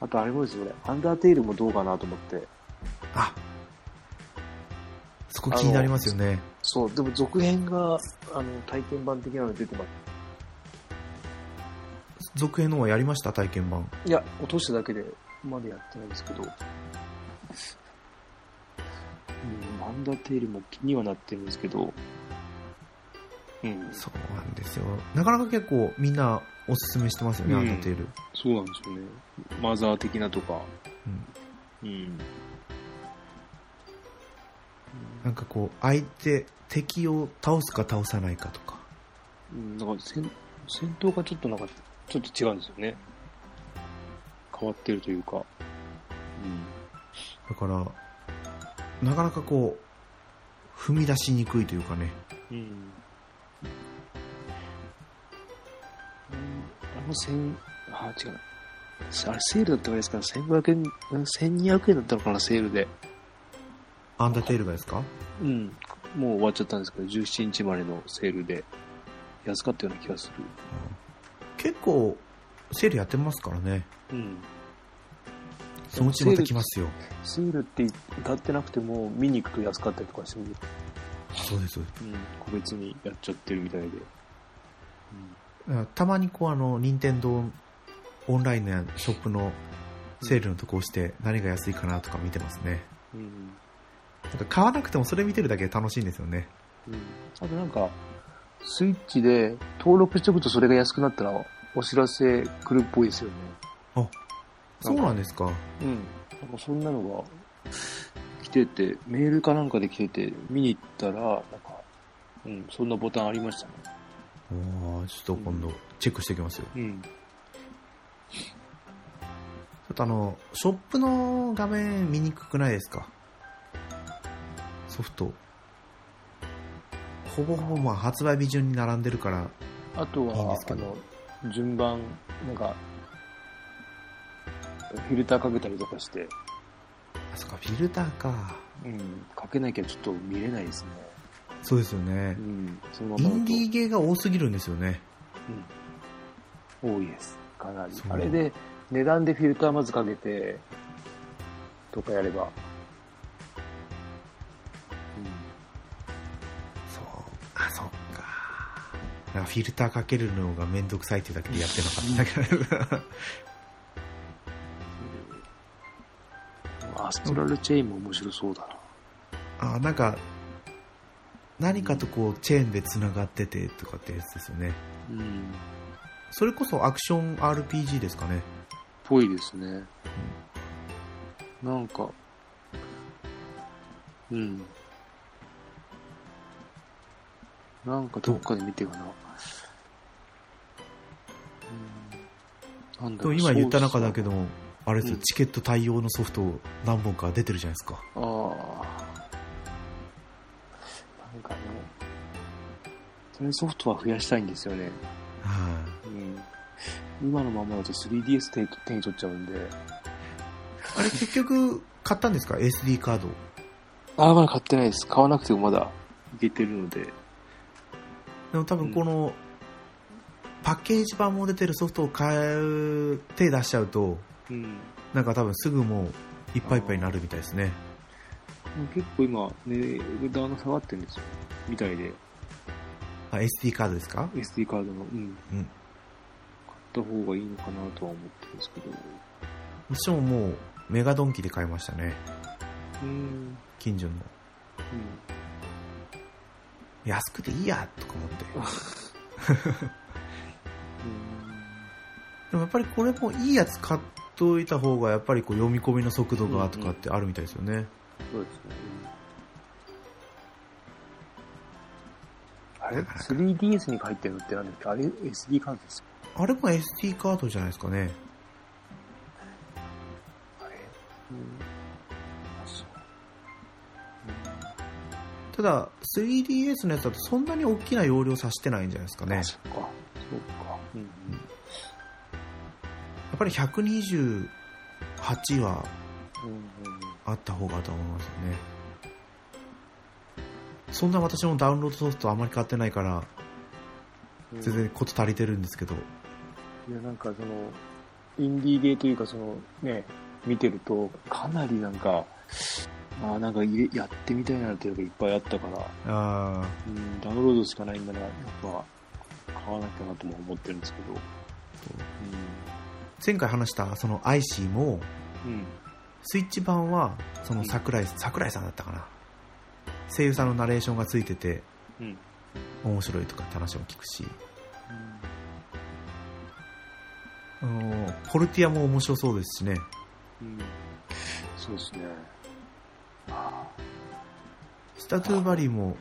あとあれもですよね、アンダーテイルもどうかなと思って。あそこ気になりますよね。そう、でも続編が、あの、体験版的なの出てます。続編のはやりました？体験版。いや、落としただけで、まだやってないんですけど。うん、アンダーテイルも気にはなってるんですけど、うん、そうなんですよ。なかなか結構みんなおすすめしてますよね、うんアンダーテール。そうなんですよね。マザー的なとか。うんうん。なんかこう、相手、敵を倒すか倒さないかとか。うん、なんか戦、戦闘がちょっとなんか、ちょっと違うんですよね。変わってるというか。だから、なかなかこう、踏み出しにくいというかね。うん。千、あ、違うな。あれ、セールだったからですか？ら、1500円、1200円だったのかな、セールで。アンダーテールがですか？うん。もう終わっちゃったんですけど、17日までのセールで、安かったような気がする。結構、セールやってますからね。うん。そのうちまた来ますよ。セールって歌ってなくても、見に行くと安かったりとかして、うん、そうです。そうです個別にやっちゃってるみたいで。だからたまにこうあの、任天堂オンラインのショップのセールのとこ押して何が安いかなとか見てますね。うん。うん。なんか買わなくてもそれ見てるだけで楽しいんですよね。うん。あとなんか、スイッチで登録しておくとそれが安くなったら、お知らせ来るっぽいですよね。そうなんですか。うん。なんかそんなのが来てて、メールかなんかで来てて、見に行ったら、なんか、うん、そんなボタンありましたね。ちょっと今度チェックしておきますよ。うん。ちょっとあの、ショップの画面見にくくないですか？ソフト。ほぼほぼまあ発売日順に並んでるから、あとは、いいんですけあどの、順番、なんか、フィルターかけたりとかして、あ、そっか、フィルターか。うん、かけなきゃちょっと見れないですね。そうですよね。う。ん、そのインディーゲーが多すぎるんですよね。うん、多いです。かなり。あれで、値段でフィルターまずかけて、とかやれば、そう。あ、そっか。なんかフィルターかけるのがめんどくさいってだけでやってなかっただけど。うん、アストラルチェインも面白そうだな。あ、なん。か、何かとこう、チェーンで繋がっててとかってやつですよね。うん。それこそアクション RPG ですかね。ぽいですね。なんか、うん。なんかどっかで見てよな。うん。なんだとろう今言った中だけど。ども、あれですよ、うんチケット対応のソフト何本か出てるじゃないですか。ああ。それソフトは増やしたいんですよね。はうん。今のままだと 3DS 手に手に取っちゃうんで。い。あれ結局、買ったんですか ?SD カード。ああ、まだ買ってないです。買わなくてもまだいけてるので。でも多分この、パッケージ版も出てるソフトを買う、手出しちゃうと、うん。なんか多分すぐもう、いっぱいいっぱいになるみたいですね。結構今、値段が下がってるんですよ。みたいで。あ、SD カードですか？SD カードの。うん。うん。買った方がいいのかなとは思ってるんですけど。私ももう、メガドンキで買いましたね。うん。近所の。うん。安くていいやとか思って。でもやっぱりこれもいいやつ買っといた方がやっぱりこう読み込みの速度がとかってあるみたいですよね。そうですね。あれ ?3DS に入ってるのって何だっけ？あれ SD カードですあれも SD カードじゃないですかね。あれ？うん。あ、そう。ただ、3DS のやつだとそんなに大きな容量さしてないんじゃないですかね。そっか。そうか。うんうん。っぱり128はあった方がと思いますよね。そんな私もダウンロードソフトあまり買ってないから、うん。全然こと足りてるんですけど。いや、なんかその、インディーゲーというかその、ね、見てると、かなりなんか、ああ、なんかやってみたいなっていうのがいっぱいあったから、あうん、ダウンロードしかないんなら、やっぱ、買わなきゃなとも思ってるんですけど。前回話したその IC も、うん。うん。スイッチ版は、その桜井、桜井さんだったかな。声優さんのナレーションがついてて、うん。面白いとかって話も聞くし、あのポルティアも面白そうですしね。うん。そうですね。あスタトゥーバリーも、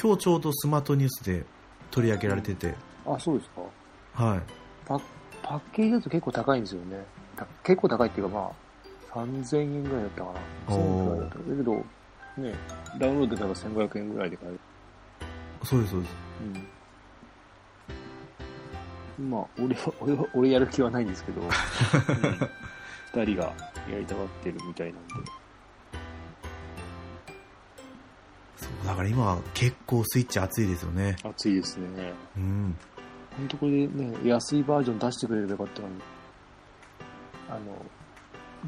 今日ちょうどスマートニュースで取り上げられてて、あ、そうですかはい。パパッケージだと結構高いんですよね。た結構高いっていうかまあ、3000円ぐらいだったかな。おー1000円ぐらいだっただけど、ね、ダウンロードで多分1500円ぐらいで買える。そうです、そうです。うん。まあ、俺は、俺は、俺やる気はないんですけど、うん、二人がやりたがってるみたいなんで。そうだから今、結構スイッチ熱いですよね。熱いですね。うん。ほんとこれね、安いバージョン出してくれればよかったのに。あの、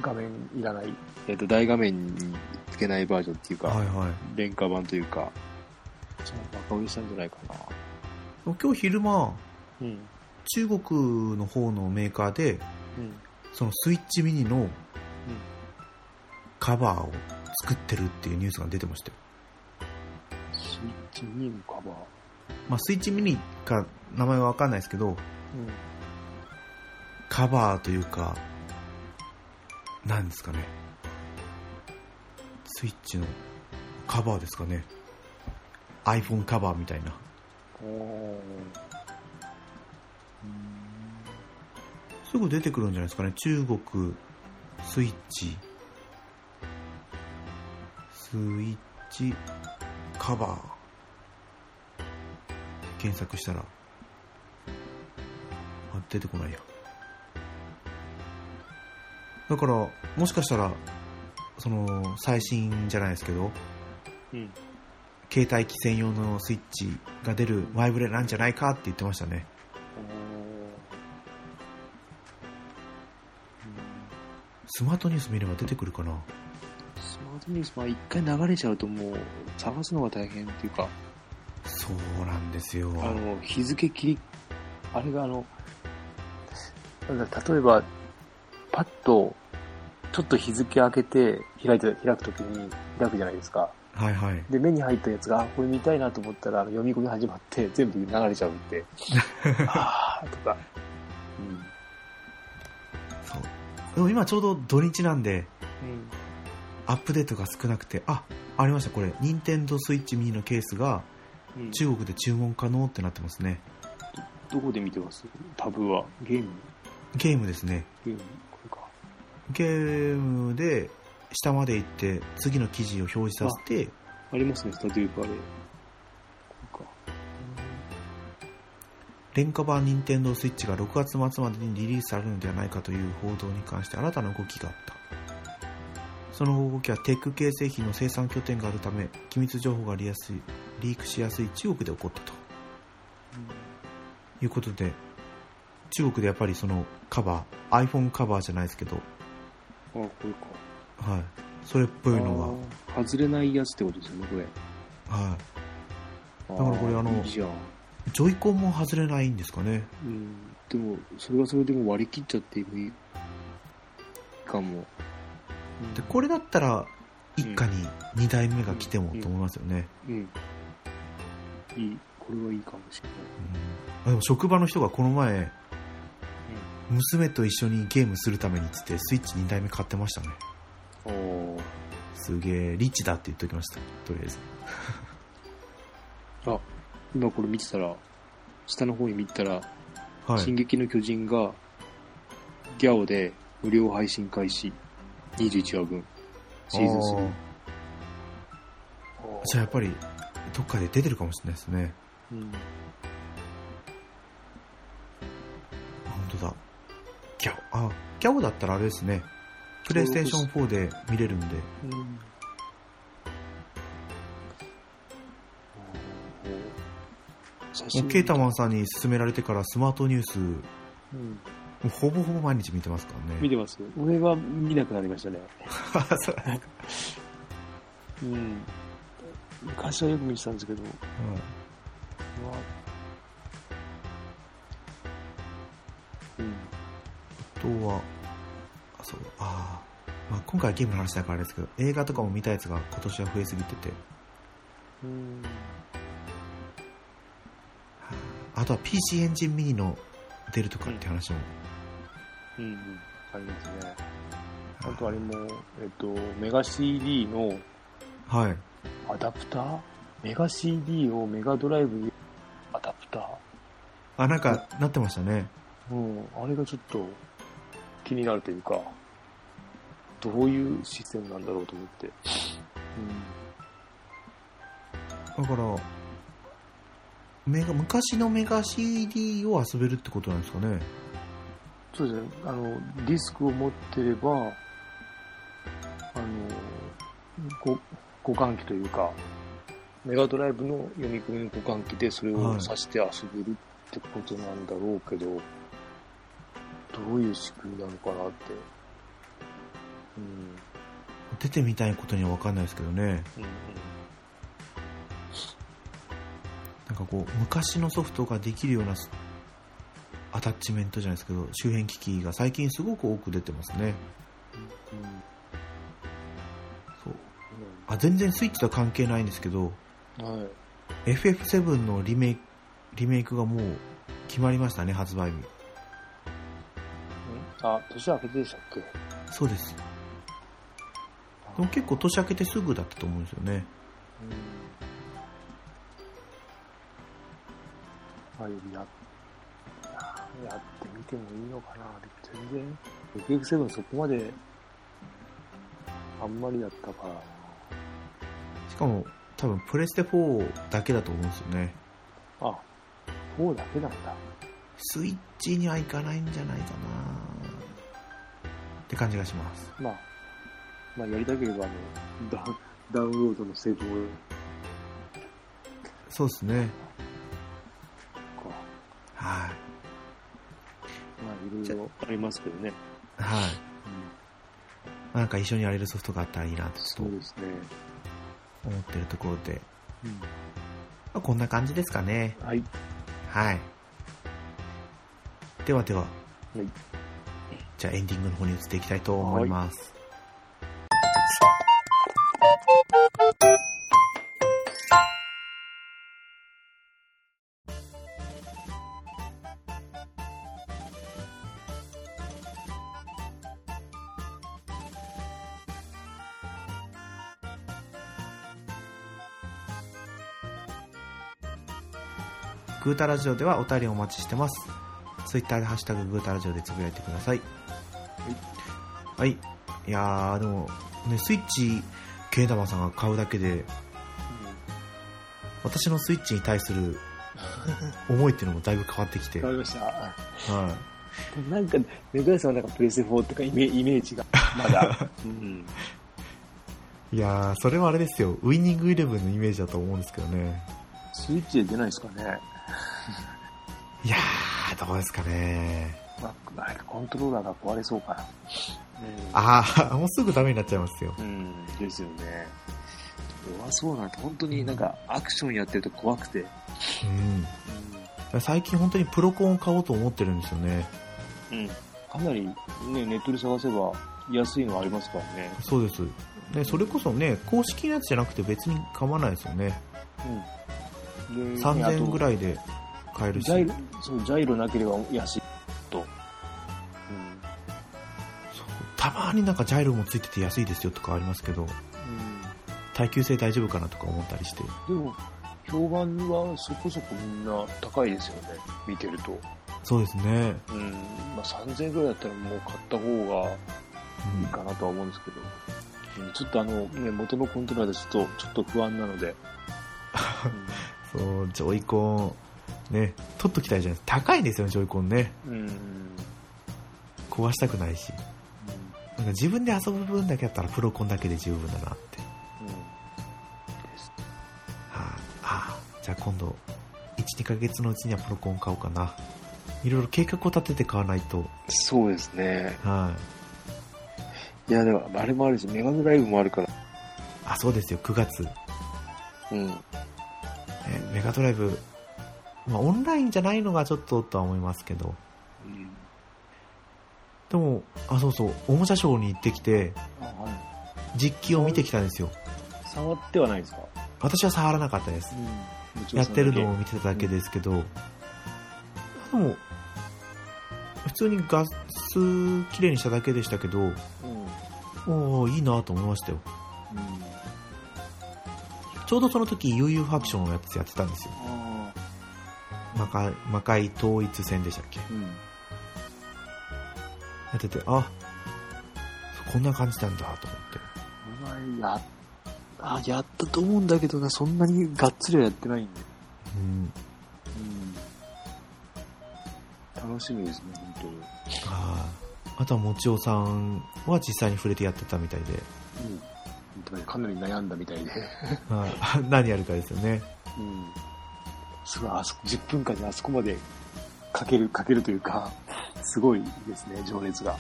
画面いらない、えっ、と、大画面につけないバージョンっていうか、はいはい。廉価版というか、そのバカ売りしたんじゃないかな。今日昼間、うん。中国の方のメーカーで、うん。そのスイッチミニのカバーを作ってるっていうニュースが出てましたよ。スイッチミニのカバー。まあ、スイッチミニか名前はわかんないですけど、うん。カバーというか、なんですかね。スイッチのカバーですかね。iPhone カバーみたいな。お。すぐ出てくるんじゃないですかね。中国、スイッチ、スイッチ、カバー。検索したら、あ、出てこないや。だから、もしかしたら、その、最新じゃないですけど、うん。携帯機専用のスイッチが出る前触れなんじゃないかって言ってましたね。スマートニュース見れば出てくるかなスマートニュース、まあ一回流れちゃうともう探すのが大変っていうか、そうなんですよ。あの、日付切り、あれがあの、例えば、パッと、ちょっと日付開けて開いて、開くときに開くじゃないですか。はいはい。で、目に入ったやつが、あこれ見たいなと思ったら、読み込み始まって、全部流れちゃうって。あーとか。そう。でも今ちょうど土日なんで、うん。アップデートが少なくて、あ、ありました、これ。任天堂スイッチミニのケースがうん。中国で注文可能ってなってますね。どこで見てます？タブは？ゲーム？ゲームですね。ゲーム。ゲームで下まで行って次の記事を表示させて、ありますね、スタデュープあれ。これか。廉価版任天堂スイッチが6月末までにリリースされるのではないかという報道に関して新たな動きがあった。その動きはテック系製品の生産拠点があるため、機密情報がリやすいリークしやすい中国で起こったということで、中国でやっぱりそのカバー、iPhone カバーじゃないですけど、あ、これか。はい、それっぽいのあー外れないやつってことですよね、これ。が、はい、だからこれあの。ジョイコンも外れないんですかね。うん。でも、それはそれでも割り切っちゃっていいかも。で、これだったら、一家に2代目が来てもと思いますよね。うん。いい。これはいいかもしれない。うんあでも職場の人がこの前、娘と一緒にゲームするためにっつってスイッチ2台目買ってましたねおーすげえリッチだって言っておきましたとりあえず あ、今これ見てたら、下の方に見たら、はい進撃の巨人が、ギャオで無料配信開始。21話分。シーズン3。あーじゃあやっぱりどっかで出てるかもしれないですねうん。オあギャオだったらあれですねプレイステーション4で見れるんでうん。写もうケータマンさんに勧められてからスマートニュースもうん。うほぼほぼ毎日見てますからね見てます俺は見なくなりましたね。うん。昔はよく見てたんですけど、うんはあそうあー、まあ、今回はゲームの話だからあれですけど映画とかも見たやつが今年は増えすぎててうん。あとは PC エンジンミニの出るとかって話も、うん。うん。ありますね。あとあれも、えっと、メガ CD のはいアダプター？メガ CD をメガドライブにアダプター？あなんかなってましたねうん。あれがちょっと気になるというか、どういうシステムなんだろうと思って。だからメガ昔のメガ CD を遊べるってことなんですかねそうですね。あの、ディスクを持ってれば、あの、ご互換機というか、メガドライブの読み込みの互換機でそれをはい挿して遊べるってことなんだろうけど、どういう仕組みなのかなって。うん。出てみたいことには分かんないですけどねうんうん。なんかこう昔のソフトができるようなスアタッチメントじゃないですけど周辺機器が最近すごく多く出てますねそうあ全然スイッチとは関係ないんですけどうん。はい。FF7 のリメイクリメイクがもう決まりましたね発売日あ、年明けてでしたっけ？そうですでも結構年明けてすぐだったと思うんですよねうん。あれや、やってみてもいいのかな全然。FF7 そこまで、あんまりだったから。しかも多分プレステ4だけだと思うんですよねあ、4だけなんだ。スイッチにはいかないんじゃないかなって感じがしますまあ、まあやりたければあの、ダウンダウンロードのセーブを、そうですねか。はいまあいろいろありますけどね。はいなんか一緒にやれるソフトがあったらいいなとそうですね。と思ってるところで、うん。まあ、こんな感じですかねはい。はいではでははい。じゃあエンディングの方に移っていきたいと思います、グータラジオではお便りお待ちしてます。ツイッターでハッシュタググータラジオでつぶやいてください。はい。いやー、でも、ね、スイッチ、ケイダマさんが買うだけで、私のスイッチに対する 思いっていうのもだいぶ変わってきて、はい。わかりました。なんか、メガヤさんはなんかプレステ4とかイメイメージが、まだ。うん。いやー、それはあれですよ、ウィニングイレブンのイメージだと思うんですけどね。スイッチで出ないですかね。いやー、どうですかね。まあ、なんかコントローラーが壊れそうかな。あー、もうすぐダメになっちゃいますよ。うん。うん、ですよね。弱そうなんて、本当になんかアクションやってると怖くて。うん。最近本当にプロコンを買おうと思ってるんですよね。うん。うん。かなり、ね、ネットで探せば安いのありますからね。そうです。で、それこそね、公式のやつじゃなくて別に構わないですよね。うん。で3000円ぐい。らいで買えるし。ジャイロ、そう、ジャイロなければ安いと。まになんかジャイロもついてて安いですよとかありますけど、耐久性大丈夫かなとか思ったりして。でも、評判はそこそこみんな高いですよね、見てると。そうですね。うん。まあ3000円ぐらいだったらもう買った方がいいかなとは思うんですけど。うんちょっとあの、ね、元のコントローラーでちょっと、ちょっと不安なので。そう、ジョイコン、ね、取っときたいじゃないですか。高いんですよ、ジョイコンね。うん。うん。壊したくないし。なんか自分で遊ぶ分だけだったらプロコンだけで十分だなって。はあ、ああじゃあ今度、1、2ヶ月のうちにはプロコン買おうかな。いろいろ計画を立てて買わないと。そうですね。はい。いや、でも、あれもあるし、メガドライブもあるから。あ、そうですよ、9月。うん。えメガドライブ、まあオンラインじゃないのがちょっととは思いますけど。うん。でも、あ、そうそう、おもちゃショーに行ってきて、あ、はい。実機を見てきたんですよ。触ってはないですか？私は触らなかったです。うん。やってるのを見てただけですけど、でも、普通にガスきれいにしただけでしたけど、うん。おおいいなと思いましたよ。うん。ちょうどその時、悠々ファクションのやつやってたんですよ。あ魔界魔界統一戦でしたっけ？あ。うん。やってて、あ、こんな感じなんだと思って。や、あ、やったと思うんだけどな、そんなにがっつりはやってないんで。うん。うん。楽しみですね、本当に。あーあとは、もちおさんは実際に触れてやってたみたいで、うん。かなり悩んだみたいで。はい何やるかですよね。うん。すごい、あそこ、10分間であそこまでかける、かけるというか、すごいですね、情熱が。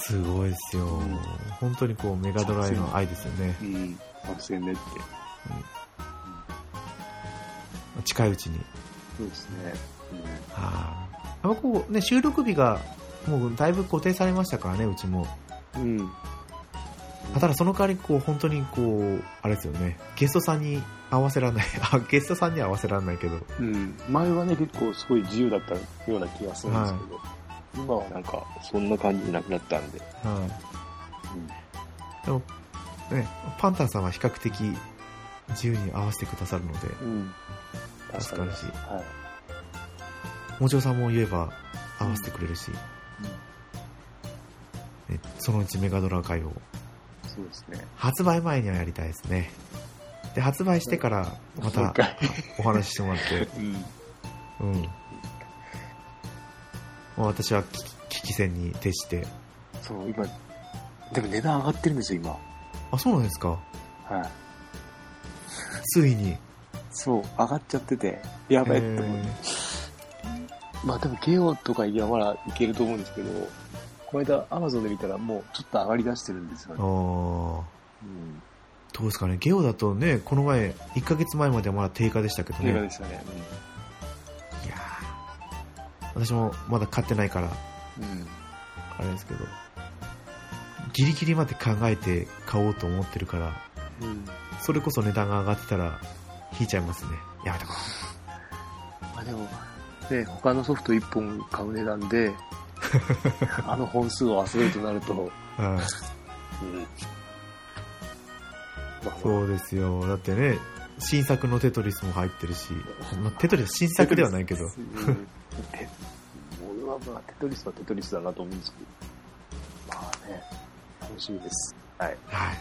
すごいですよ。うん本当にこう、メガドライの愛ですよね。うん。作戦ねって。近いうちに。そうですね。はあ。やっぱこうね、収録日がもうだいぶ固定されましたからね、うちも。うん。ただその代わりこう、本当にこう、あれですよね、ゲストさんに合わせられない、あ、ゲストさんには合わせられないけど、うん。前はね、結構すごい自由だったような気がするんですけど、今はなんか、そんな感じなくなったんで。はい。でも、ね、パンタンさんは比較的自由に合わせてくださるので、うん。うん。助かるし、はい。もちおさんも言えば合わせてくれるし、ねそのうちメガドラ会をそうですね。発売前にはやりたいですね。で、発売してからまたお話ししてもらって、うん。うん。もう私は危機戦に徹して、そう、今、でも値段上がってるんですよ、今。あ、そうなんですか？はい。ついに。そう、上がっちゃってて、やばいって思う。えまあでも、ゲオとかいやまだいけると思うんですけど、この間、アマゾンで見たらもうちょっと上がり出してるんですよね。ーうん。どうですかね。ゲオだとね、この前、1ヶ月前まではまだ定価でしたけどね。映画でしたね。いやー私もまだ買ってないから、うん。あれですけど、ギリギリまで考えて買おうと思ってるから、うん。それこそ値段が上がってたら、引いちゃいますね。やめとこまあでも、ね、他のソフト1本買う値段で、あの本数を遊べるとなると、う。ん。まあそうですよ。だってね、新作のテトリスも入ってるし、まあ、テトリス新作ではないけど、うんテ俺はまあ、テトリスはテトリスだなと思うんですけど。まあね、楽しみです。はい。はい。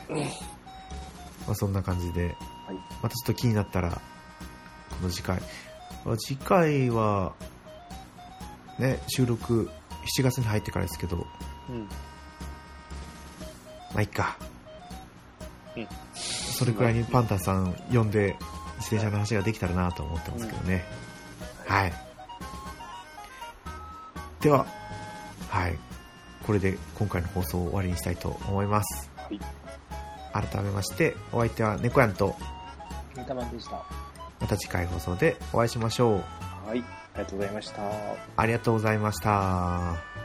まあそんな感じで、はい。またちょっと気になったら、この次回。まあ次回は、ね、収録7月に入ってからですけど、うん。まあいっか。うんそれくらいにパンタンさん呼んで、自転車の話ができたらなと思ってますけどね。はい。では、はい。これで今回の放送を終わりにしたいと思います。はい。改めまして、お相手は猫やんと。また次回放送でお会いしましょう。はい。ありがとうございました。ありがとうございました。